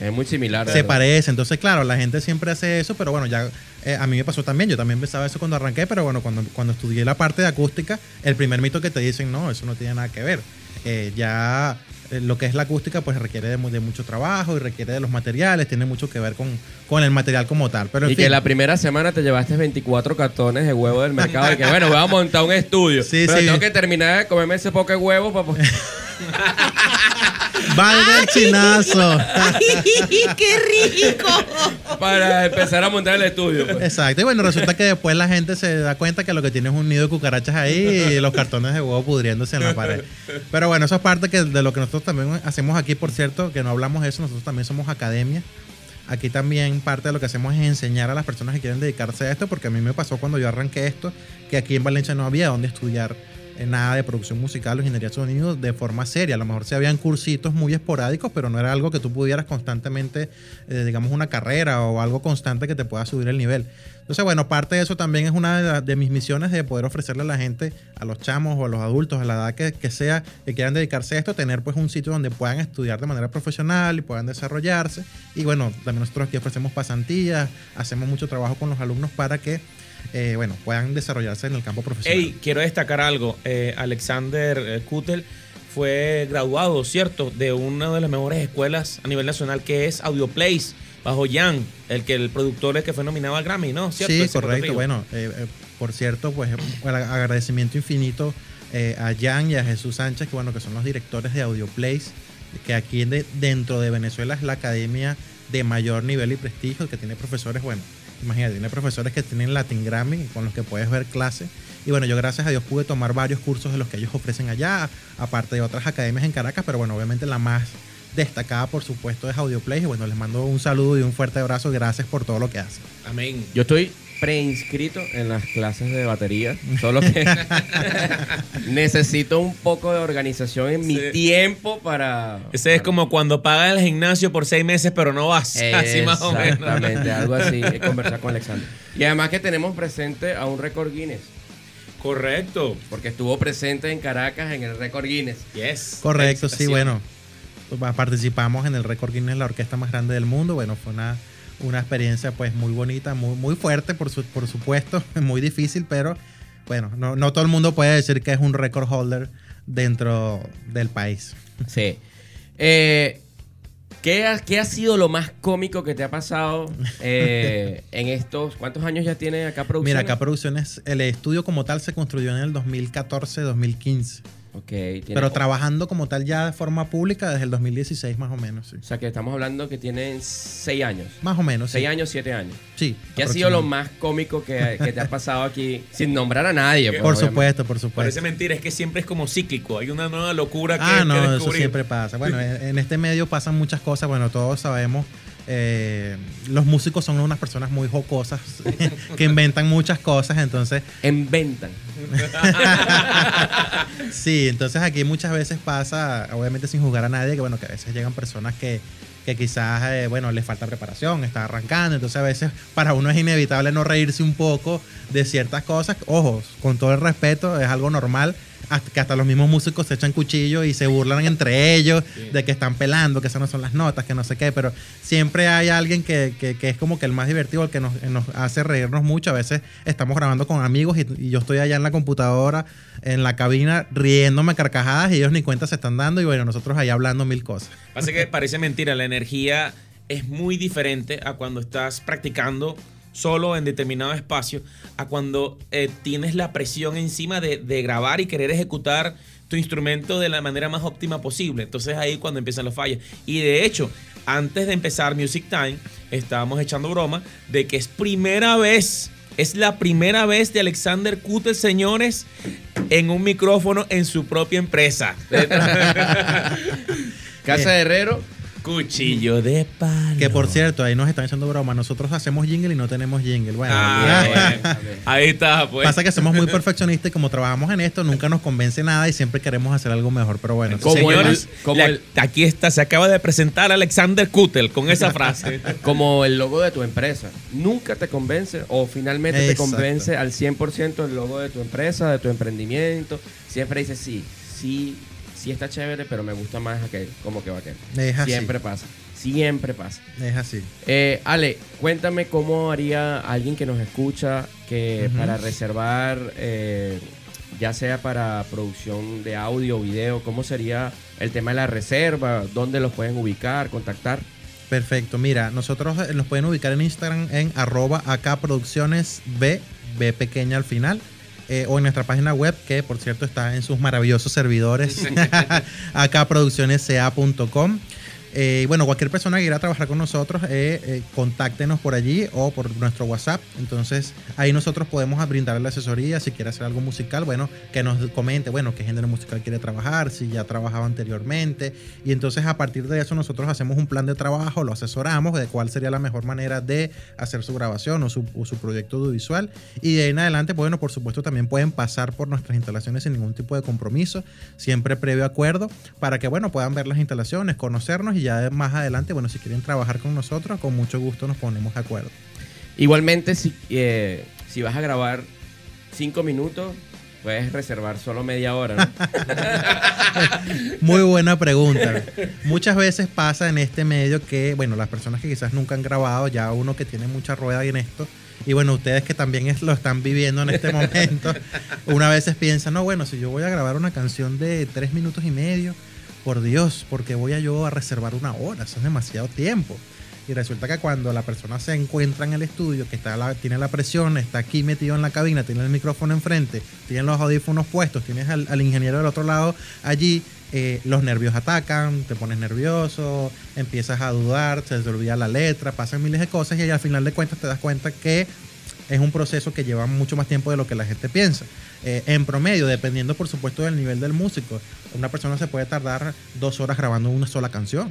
es muy similar. se parece. Entonces, claro, la gente siempre hace eso, pero bueno, ya eh, a mí me pasó también. Yo también pensaba eso cuando arranqué, pero bueno, cuando, cuando estudié la parte de acústica, el primer mito que te dicen, no, eso no tiene nada que ver. Eh, ya lo que es la acústica, pues requiere de, mu- de mucho trabajo y requiere de los materiales, tiene mucho que ver con, con el material como tal. Pero en Y que la primera semana te llevaste 24 cartones de huevo del mercado y que bueno, voy a montar un estudio. Sí, pero sí. tengo que terminar de comerme ese poco de huevo para, ¡Valga el chinazo! para empezar a montar el estudio. pues. Exacto. Y bueno, resulta que después la gente se da cuenta que lo que tiene es un nido de cucarachas ahí y los cartones de huevo pudriéndose en la pared. Pero bueno, eso es parte que de lo que nosotros también hacemos aquí, por cierto, que no hablamos de eso, nosotros también somos academia. Aquí también parte de lo que hacemos es enseñar a las personas que quieren dedicarse a esto, porque a mí me pasó cuando yo arranqué esto, que aquí en Valencia no había donde estudiar nada de producción musical o ingeniería de sonido de forma seria. A lo mejor se habían cursitos muy esporádicos, pero no era algo que tú pudieras constantemente, eh, digamos, una carrera o algo constante que te pueda subir el nivel. Entonces, bueno, parte de eso también es una de, mis misiones de poder ofrecerle a la gente, a los chamos o a los adultos, a la edad que, que sea, que quieran dedicarse a esto, tener pues un sitio donde puedan estudiar de manera profesional y puedan desarrollarse. Y bueno, también nosotros aquí ofrecemos pasantías, hacemos mucho trabajo con los alumnos para que, eh, bueno, puedan desarrollarse en el campo profesional. Ey, quiero destacar algo. Eh, Alexander eh, Kutel fue graduado, ¿cierto? De una de las mejores escuelas a nivel nacional que es Audioplace, bajo Jan, el que el productor es que fue nominado al Grammy, ¿no? ¿Cierto? Sí, Ese correcto. Bueno, eh, eh, por cierto, pues el agradecimiento infinito eh, a Jan y a Jesús Sánchez, que bueno, que son los directores de Audioplace, que aquí de- dentro de Venezuela es la academia de mayor nivel y prestigio, que tiene profesores, bueno, imagínate, tiene profesores que tienen Latin Grammy, con los que puedes ver clases. Y bueno, yo gracias a Dios pude tomar varios cursos de los que ellos ofrecen allá, aparte de otras academias en Caracas, pero bueno, obviamente la más destacada, por supuesto, es Audioplace. Y bueno, les mando un saludo y un fuerte abrazo. Gracias por todo lo que hacen. Amén. Yo estoy preinscrito en las clases de batería, solo que necesito un poco de organización en mi Sí. tiempo para... Ese es como cuando pagas el gimnasio por seis meses, pero no vas. Así más o menos. Exactamente, algo así, he conversado con Alexander. Y además que tenemos presente a un récord Guinness, Correcto. porque estuvo presente en Caracas en el récord Guinness. Yes. Correcto, sí, bueno. Participamos en el Record Guinness, la orquesta más grande del mundo. Bueno, fue una, una experiencia pues muy bonita, muy, muy fuerte, por, su- por supuesto, muy difícil, pero bueno, no, no todo el mundo puede decir que es un record holder dentro del país. Sí. Eh, ¿qué, ha, qué ha sido lo más cómico que te ha pasado eh, en estos... ¿Cuántos años ya tiene acá producción? Mira, acá Producciones, el estudio como tal se construyó en el 2014-2015, Ok, tiene- pero trabajando como tal ya de forma pública desde el 2016 más o menos, sí. O sea que estamos hablando que tienen seis años. Más o menos, sí. Seis años, siete años. Sí. ¿Qué ha sido lo más cómico que, que te ha pasado aquí? Sin nombrar a nadie. pues, Por obviamente. supuesto, por supuesto. Parece mentira, es que siempre es como cíclico. Hay una nueva locura que, Ah, que no, eso descubrir. siempre pasa. Bueno, en, en este medio pasan muchas cosas. Bueno, todos sabemos. Eh, los músicos son unas personas muy jocosas que inventan muchas cosas. Entonces, Inventan. sí, entonces aquí muchas veces pasa, obviamente sin juzgar a nadie, que bueno, que a veces llegan personas que, que quizás, eh, bueno, les falta preparación, está arrancando. Entonces, a veces para uno es inevitable no reírse un poco de ciertas cosas. Ojo, con todo el respeto, es algo normal. Que hasta los mismos músicos se echan cuchillo y se burlan entre ellos de que están pelando, que esas no son las notas, que no sé qué, pero siempre hay alguien que, que- que es como que el más divertido, el que nos, nos hace reírnos mucho. A veces estamos grabando con amigos y, y yo estoy allá en la computadora, en la cabina, riéndome carcajadas y ellos ni cuenta se están dando y bueno, nosotros allá hablando mil cosas. Pasa que parece mentira, la energía es muy diferente a cuando estás practicando solo en determinado espacio, a cuando eh, tienes la presión encima de, de grabar y querer ejecutar tu instrumento de la manera más óptima posible. Entonces ahí cuando empiezan los fallos. Y de hecho, antes de empezar Music Time, estábamos echando broma de que es primera vez, es la primera vez de Alexander Kutel, señores, en un micrófono en su propia empresa. Casa de Herrero. Cuchillo de palo. Que por cierto, ahí nos están echando broma. Nosotros hacemos jingle y no tenemos jingle. Bueno, Ah, bueno. Ahí está, pues. Pasa que somos muy perfeccionistas y como trabajamos en esto, nunca nos convence nada y siempre queremos hacer algo mejor. Pero bueno, Como Señores, el- como la- el- aquí está, se acaba de presentar Alexander Kutel con esa frase. Como el logo de tu empresa. Nunca te convence o finalmente te convence al 100% el logo de tu empresa, de tu emprendimiento. Siempre dices sí, sí, sí está chévere, pero me gusta más aquel, como que va aquel. Es así. Siempre pasa, siempre pasa. es así. Eh, Ale, cuéntame cómo haría alguien que nos escucha que para reservar, eh, ya sea para producción de audio o video, ¿cómo sería el tema de la reserva? ¿Dónde los pueden ubicar, contactar? Perfecto. Mira, nosotros eh, nos pueden ubicar en Instagram en arroba acá producciones B, B pequeña al final. Eh, o en nuestra página web, que por cierto está en sus maravillosos servidores, acáproduccionesca.com. Eh, bueno, cualquier persona que quiera trabajar con nosotros, eh, eh, contáctenos por allí o por nuestro WhatsApp. Entonces, ahí nosotros podemos brindarle la asesoría. Si quiere hacer algo musical, bueno, que nos comente, bueno, qué género musical quiere trabajar, si ya ha trabajado anteriormente. Y entonces, a partir de eso, nosotros hacemos un plan de trabajo, lo asesoramos de cuál sería la mejor manera de hacer su grabación o su, su proyecto audiovisual. Y de ahí en adelante, bueno, por supuesto, también pueden pasar por nuestras instalaciones sin ningún tipo de compromiso, siempre previo acuerdo, para que, bueno, puedan ver las instalaciones, conocernos y ya más adelante, bueno, si quieren trabajar con nosotros, con mucho gusto nos ponemos de acuerdo. Igualmente, si, eh, si vas a grabar cinco minutos, puedes reservar solo media hora, ¿no? Muy buena pregunta. Muchas veces pasa en este medio que, bueno, las personas que quizás nunca han grabado, ya uno que tiene mucha rueda en esto, y bueno, ustedes que también es- lo están viviendo en este momento, una veces piensan, no, bueno, si yo voy a grabar una canción de tres minutos y medio, por Dios, porque voy a yo a reservar una hora? Eso es demasiado tiempo. Y resulta que cuando la persona se encuentra en el estudio, que está la- tiene la presión, está aquí metido en la cabina, tiene el micrófono enfrente, tiene los audífonos puestos, tienes al, al ingeniero del otro lado allí, eh, los nervios atacan, te pones nervioso, empiezas a dudar, se te olvida la letra, pasan miles de cosas y al final de cuentas te das cuenta que es un proceso que lleva mucho más tiempo de lo que la gente piensa. Eh, en promedio, dependiendo por supuesto del nivel del músico, una persona se puede tardar dos horas grabando una sola canción.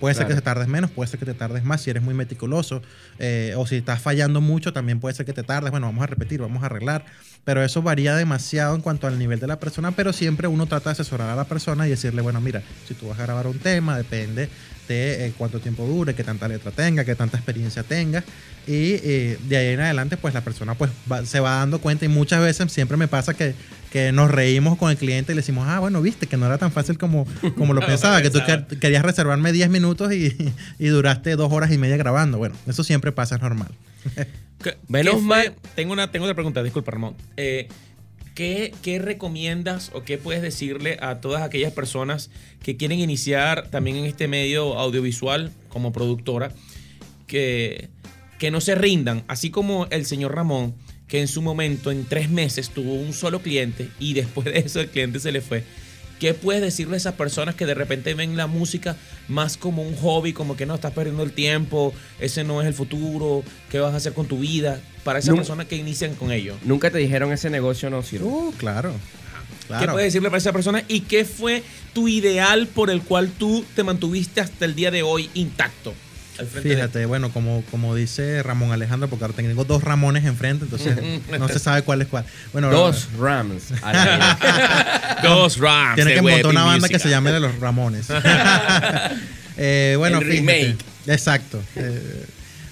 Puede ser que te tardes menos, puede ser que te tardes más si eres muy meticuloso. eh, o si estás fallando mucho, también puede ser que te tardes. Bueno, vamos a repetir, vamos a arreglar. Pero eso varía demasiado en cuanto al nivel de la persona. Pero siempre uno trata de asesorar a la persona y decirle, bueno, mira, si tú vas a grabar un tema, depende de eh, cuánto tiempo dure, qué tanta letra tenga, qué tanta experiencia tenga. Y eh, de ahí en adelante, pues la persona pues va- se va dando cuenta. Y muchas veces siempre me pasa que, que nos reímos con el cliente y le decimos, ah, bueno, viste que no era tan fácil como, como lo pensaba, que tú quer- querías reservarme 10 minutos y, y duraste dos horas y media grabando. Bueno, eso siempre pasa, es normal. ¿Qué- Menos mal- Tengo, una, tengo otra pregunta, disculpa, Ramón. Eh, ¿qué, recomiendas o qué puedes decirle a todas aquellas personas que quieren iniciar también en este medio audiovisual como productora? Que, que no se rindan, así como el señor Ramón, que en su momento, en tres meses, tuvo un solo cliente y después de eso el cliente se le fue. ¿Qué puedes decirle a esas personas que de repente ven la música más como un hobby, como que no estás perdiendo el tiempo, ese no es el futuro, qué vas a hacer con tu vida? Para esas personas que inician con ello. Nunca te dijeron ese negocio no sirve. Uh, claro. ¿Qué Claro. puedes decirle para esa persona? ¿Y qué fue tu ideal por el cual tú te mantuviste hasta el día de hoy intacto? Al frente de- Fíjate, bueno, como, como dice Ramón Alejandro, porque ahora tengo dos Ramones enfrente, entonces no se sabe cuál es cuál. Bueno, Dos Rams. Dos Rams. Tiene que montar una banda que se llame de los Ramones. Eh, bueno, El fíjate. remake. Exacto. Eh,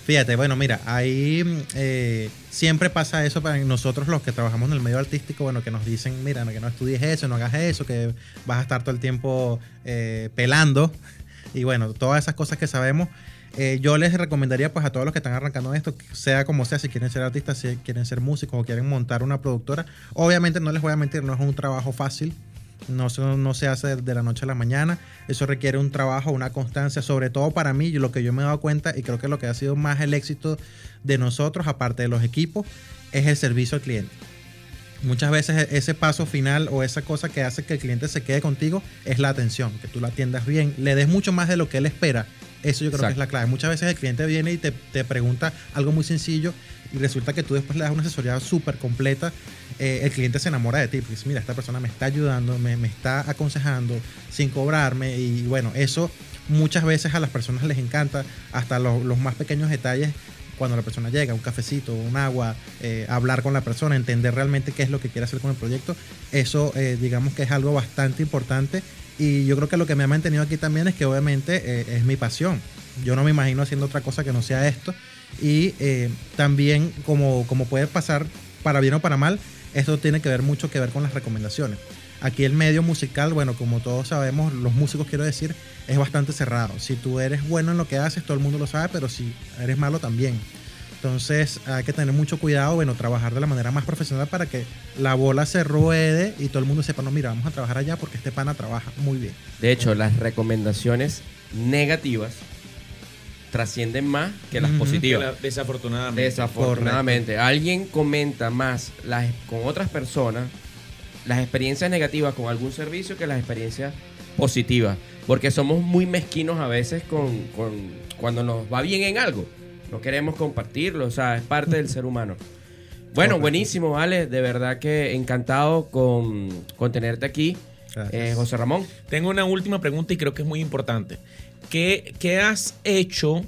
Fíjate, bueno, mira, ahí eh, siempre pasa eso para nosotros los que trabajamos en el medio artístico, bueno, que nos dicen, mira, que no estudies eso, no hagas eso, que vas a estar todo el tiempo eh, pelando. Y bueno, todas esas cosas que sabemos, eh, yo les recomendaría pues a todos los que están arrancando esto, sea como sea, si quieren ser artistas, si quieren ser músicos o quieren montar una productora, obviamente no les voy a mentir, no es un trabajo fácil, no, se- no se hace de la noche a la mañana. Eso requiere un trabajo, una constancia. Sobre todo para mí, lo que yo me he dado cuenta, y creo que lo que ha sido más el éxito de nosotros, aparte de los equipos, es el servicio al cliente. Muchas veces e- ese paso final o esa cosa que hace que el cliente se quede contigo es la atención, que tú lo atiendas bien, le des mucho más de lo que él espera. Eso yo creo que es la clave. Muchas veces el cliente viene y te, te pregunta algo muy sencillo y resulta que tú después le das una asesoría súper completa. Eh, el cliente se enamora de ti, porque dice, mira, esta persona me está ayudando, me, me está aconsejando sin cobrarme y bueno, eso muchas veces a las personas les encanta, hasta los, los más pequeños detalles cuando la persona llega, un cafecito, un agua, eh, hablar con la persona, entender realmente qué es lo que quiere hacer con el proyecto, eso eh, digamos que es algo bastante importante y yo creo que lo que me ha mantenido aquí también es que obviamente eh, es mi pasión. Yo no me imagino haciendo otra cosa que no sea esto y eh, también como, como puede pasar para bien o para mal, esto tiene que ver mucho que ver con las recomendaciones. Aquí el medio musical, bueno, como todos sabemos, los músicos quiero decir, es bastante cerrado. Si tú eres bueno en lo que haces, todo el mundo lo sabe, pero si eres malo también. Entonces hay que tener mucho cuidado, bueno, trabajar de la manera más profesional para que la bola se ruede y todo el mundo sepa, no, mira, vamos a trabajar allá porque este pana trabaja muy bien. De hecho, las recomendaciones negativas trascienden más que las positivas. Desafortunadamente. Desafortunadamente, alguien comenta más las, con otras personas las experiencias negativas con algún servicio que las experiencias positivas. Porque somos muy mezquinos a veces con, con- cuando nos va bien en algo. No queremos compartirlo, o sea, es parte del ser humano. Bueno, buenísimo, vale. De verdad que encantado con, con tenerte aquí, eh, José Ramón. Tengo una última pregunta y creo que es muy importante. ¿Qué, qué has hecho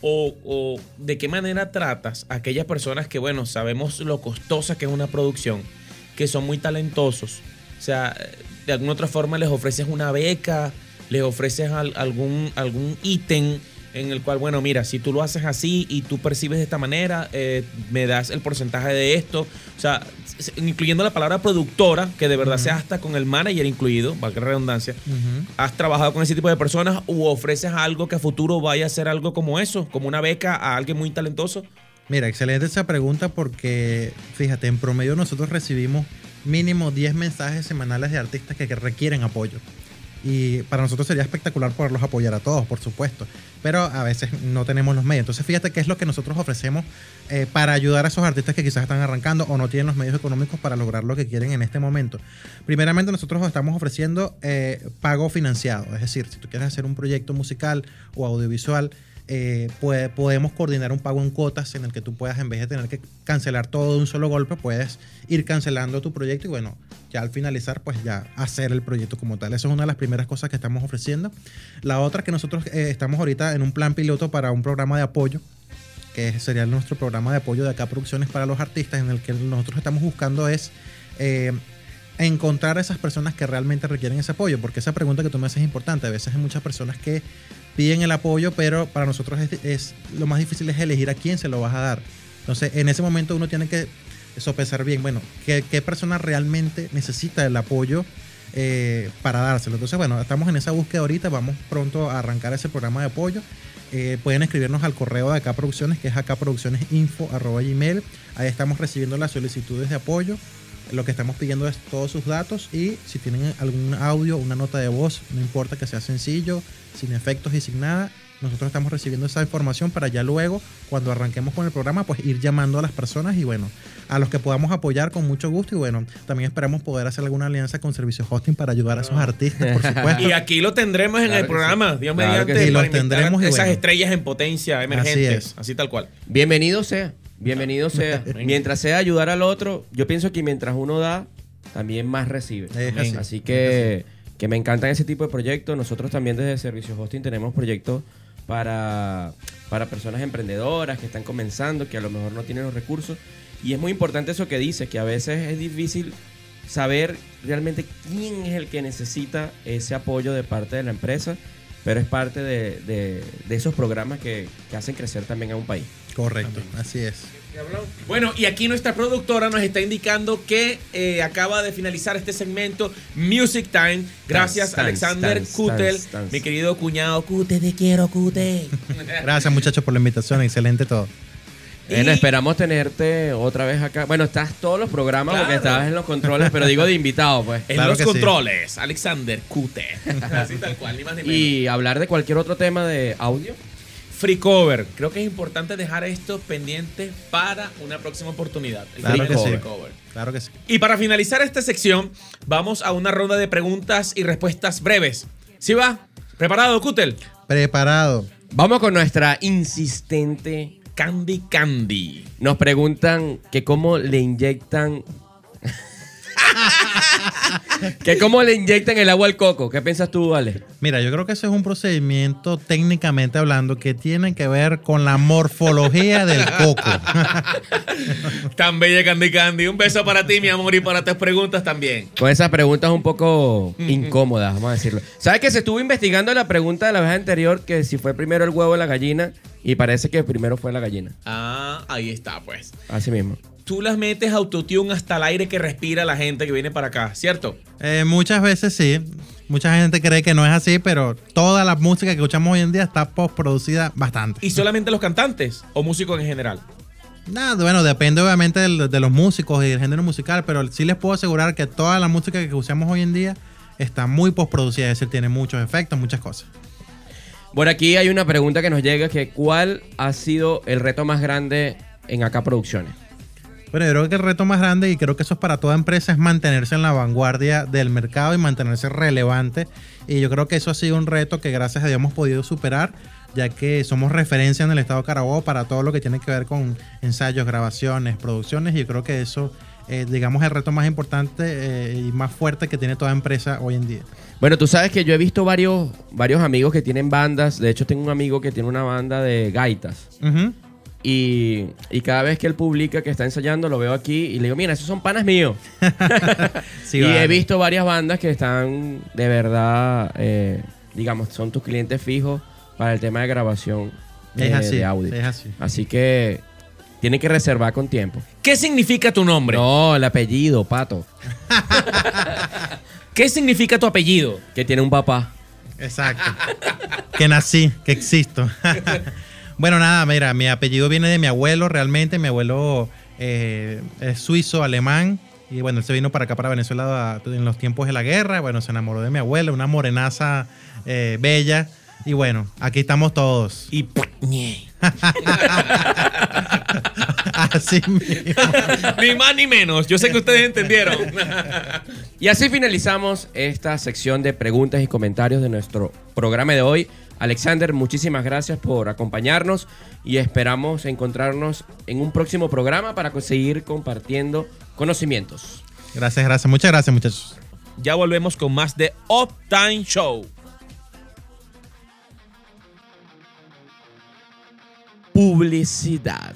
o, o de qué manera tratas a aquellas personas que, bueno, sabemos lo costosa que es una producción, que son muy talentosos? O sea, de alguna otra forma les ofreces una beca, les ofreces al- algún, algún ítem en el cual, bueno, mira, si tú lo haces así y tú percibes de esta manera, eh, me das el porcentaje de esto. O sea, incluyendo la palabra productora, que de verdad sea hasta con el manager incluido, valga la redundancia. ¿Has trabajado con ese tipo de personas u ofreces algo que a futuro vaya a ser algo como eso, como una beca a alguien muy talentoso? Mira, excelente esa pregunta porque, fíjate, en promedio nosotros recibimos mínimo 10 mensajes semanales de artistas que requieren apoyo. Y para nosotros sería espectacular poderlos apoyar a todos, por supuesto. Pero a veces no tenemos los medios. Entonces, fíjate qué es lo que nosotros ofrecemos eh, para ayudar a esos artistas que quizás están arrancando o no tienen los medios económicos para lograr lo que quieren en este momento. Primeramente, nosotros estamos ofreciendo eh, pago financiado. Es decir, si tú quieres hacer un proyecto musical o audiovisual, eh, puede- podemos coordinar un pago en cuotas en el que tú puedas, en vez de tener que cancelar todo de un solo golpe, puedes ir cancelando tu proyecto y bueno, ya al finalizar, pues ya hacer el proyecto como tal. Eso es una de las primeras cosas que estamos ofreciendo. La otra que nosotros eh, estamos ahorita en un plan piloto para un programa de apoyo que sería nuestro programa de apoyo de acá Producciones para los artistas, en el que nosotros estamos buscando es eh, encontrar a esas personas que realmente requieren ese apoyo, porque esa pregunta que tú me haces es importante. A veces hay muchas personas que piden el apoyo, pero para nosotros es, lo más difícil es elegir a quién se lo vas a dar. Entonces, en ese momento uno tiene que sopesar bien, bueno, qué, persona realmente necesita el apoyo eh, para dárselo. Entonces, bueno, estamos en esa búsqueda ahorita, vamos pronto a arrancar ese programa de apoyo. Eh, pueden escribirnos al correo de acá producciones, que es acá gmail. Ahí estamos recibiendo las solicitudes de apoyo. Lo que estamos pidiendo es todos sus datos y si tienen algún audio, una nota de voz, no importa que sea sencillo, sin efectos y sin nada, nosotros estamos recibiendo esa información para ya luego, cuando arranquemos con el programa, pues ir llamando a las personas y bueno, a los que podamos apoyar con mucho gusto y bueno, también esperamos poder hacer alguna alianza con Servicio Hosting para ayudar a esos artistas, por supuesto. Y aquí lo tendremos en Claro el programa, sí. Dios Claro mediante, sí. Para los tendremos y esas bueno. estrellas en potencia, emergentes, es. así tal cual. Bienvenido sea, bienvenido sea. mientras sea ayudar al otro, yo pienso que mientras uno da, también más recibe. Es así. Así que, que me encantan ese tipo de proyectos. Nosotros también desde Servicios Hosting tenemos proyectos para, para personas emprendedoras que están comenzando, que a lo mejor no tienen los recursos. Y es muy importante eso que dices, que a veces es difícil saber realmente quién es el que necesita ese apoyo de parte de la empresa pero es parte de, de- de esos programas que, que hacen crecer también a un país. Correcto, así es. Bueno, y aquí nuestra productora nos está indicando que eh, acaba de finalizar este segmento Music Time. Gracias, Alexander tans, Kutel, mi querido cuñado Kute, te quiero, Kute. Gracias muchachos por la invitación, excelente todo. Bueno, esperamos tenerte otra vez acá. Bueno, estás todos los programas porque estabas en los controles, pero digo de invitado, pues. En Claro los sí. controles, Alexander Kute. Así tal cual, ni más ni menos. Y hablar de cualquier otro tema de audio. Free cover. Creo que es importante dejar esto pendiente para una próxima oportunidad. El Claro free que sí. cover. Claro que sí. Y para finalizar esta sección, vamos a una ronda de preguntas y respuestas breves. ¿Sí va? ¿Preparado, Kutel? Preparado. Vamos con nuestra insistente. Candy Candy. Nos preguntan que cómo le inyectan. que cómo le inyectan el agua al coco. ¿Qué piensas tú, Ale? Mira, yo creo que ese es un procedimiento técnicamente hablando que tiene que ver con la morfología del coco. Tan bella Candy Candy. Un beso para ti, mi amor, y para tus preguntas también. Con esas preguntas un poco incómodas, vamos a decirlo. ¿Sabes que se estuvo investigando la pregunta de la vez anterior que si fue primero el huevo o la gallina? Y parece que primero fue la gallina. Ah, ahí está, pues. Así mismo. Tú las metes autotune hasta el aire que respira la gente que viene para acá, ¿cierto? Eh, muchas veces sí. Mucha gente cree que no es así, pero toda la música que escuchamos hoy en día está postproducida bastante. ¿Y solamente los cantantes o músicos en general? Nada, bueno, depende obviamente de los músicos y del género musical, pero sí les puedo asegurar que toda la música que usamos hoy en día está muy postproducida, es decir, tiene muchos efectos, muchas cosas. Por aquí hay una pregunta que nos llega que ¿cuál ha sido el reto más grande en Acá Producciones? Bueno, yo creo que el reto más grande, y creo que eso es para toda empresa, es mantenerse en la vanguardia del mercado y mantenerse relevante. Y yo creo que eso ha sido un reto que gracias a Dios hemos podido superar, ya que somos referencia en el estado de Carabobo para todo lo que tiene que ver con ensayos, grabaciones, producciones. Y yo creo que eso, eh, digamos, es el reto más importante eh, y más fuerte que tiene toda empresa hoy en día. Bueno, tú sabes que yo he visto varios, varios amigos que tienen bandas. De hecho, tengo un amigo que tiene una banda de gaitas. Ujú. Y, y cada vez que él publica que está ensayando, lo veo aquí y le digo, mira, esos son panas míos. Sí, y he visto varias bandas que están de verdad, eh, digamos, son tus clientes fijos para el tema de grabación Es así, de audio. es así. Así que tienen que reservar con tiempo. ¿Qué significa tu nombre? No, el apellido, pato, ¿Qué significa tu apellido? que tiene un papá. Exacto. que nací, que existo. Bueno, nada, mira, mi apellido viene de mi abuelo realmente. Mi abuelo eh, es suizo, alemán. Y bueno, él se vino para acá, para Venezuela, en los tiempos de la guerra. Bueno, se enamoró de mi abuela, una morenaza eh, bella. Y bueno, aquí estamos todos. Y ñe. Así mismo. ni más ni menos. Yo sé que ustedes entendieron. Y así finalizamos esta sección de preguntas y comentarios de nuestro programa de hoy. Alexander, muchísimas gracias por acompañarnos y esperamos encontrarnos en un próximo programa para seguir compartiendo conocimientos. Gracias, gracias. Muchas gracias, muchachos. ya volvemos con más de Uptime Show. Publicidad.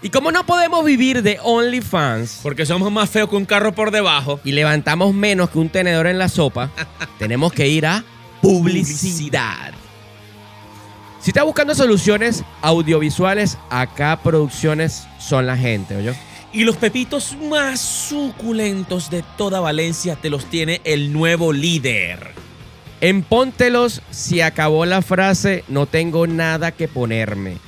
Y como no podemos vivir de OnlyFans Porque somos más feos que un carro por debajo. y levantamos menos que un tenedor en la sopa, tenemos que ir a publicidad. Si estás buscando soluciones audiovisuales, acá producciones son la gente, ¿oyó? Y los pepitos más suculentos de toda Valencia te los tiene el nuevo líder. En Póntelos se acabó la frase no tengo nada que ponerme.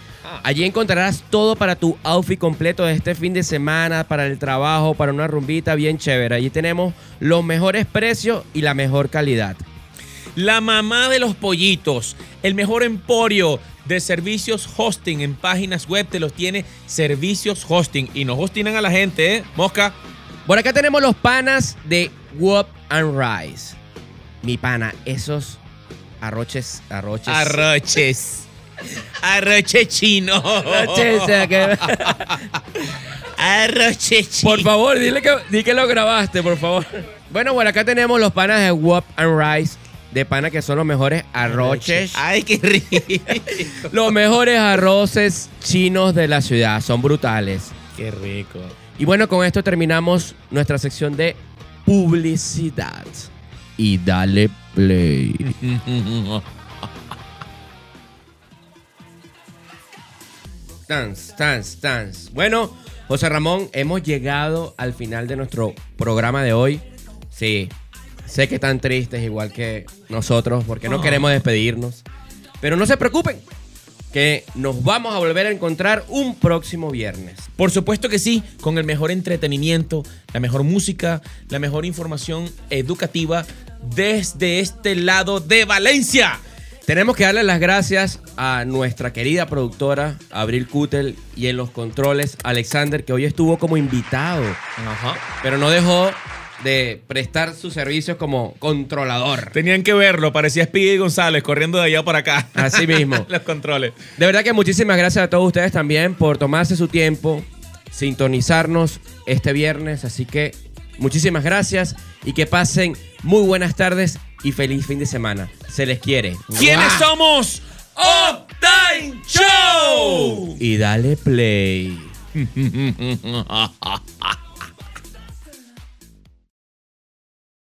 Allí encontrarás todo para tu outfit completo de este fin de semana, para el trabajo, para una rumbita bien chévere. Allí tenemos los mejores precios y la mejor calidad. La mamá de los pollitos, el mejor emporio de servicios hosting en páginas web te los tiene Servicios Hosting. Y nos hostinan a la gente, ¿eh? Mosca. Por acá tenemos los panas de Wop and Rice. Mi pana, esos arroches, arroches. Arroches. Arroche chino. Arroches, o sea que- Arroche chino. Por favor, dile que, di que lo grabaste, por favor. Bueno, bueno, acá tenemos los panas de Wop and Rice. De pana que son los mejores arroches. Ay, qué rico. Los mejores arroces chinos de la ciudad. Son brutales. Qué rico. Y bueno, con esto terminamos nuestra sección de publicidad. Y dale play. Dance, dance, dance. Bueno, José Ramón, hemos llegado al final de nuestro programa de hoy. Sí, sé que están tristes igual que nosotros porque no queremos despedirnos. Pero no se preocupen, que nos vamos a volver a encontrar un próximo viernes. Por supuesto que sí, con el mejor entretenimiento, la mejor música, la mejor información educativa desde este lado de Valencia. Tenemos que darle las gracias a nuestra querida productora, Abril Kutel, y en los controles, Alexander, que hoy estuvo como invitado, pero no dejó de prestar sus servicios como controlador. Tenían que verlo, parecía Speedy González corriendo de allá por acá. Así mismo. Los controles. De verdad que muchísimas gracias a todos ustedes también por tomarse su tiempo, sintonizarnos este viernes. Así que muchísimas gracias y que pasen muy buenas tardes y feliz fin de semana. Se les quiere. ¿Quiénes somos? Uptime Show. Y dale play.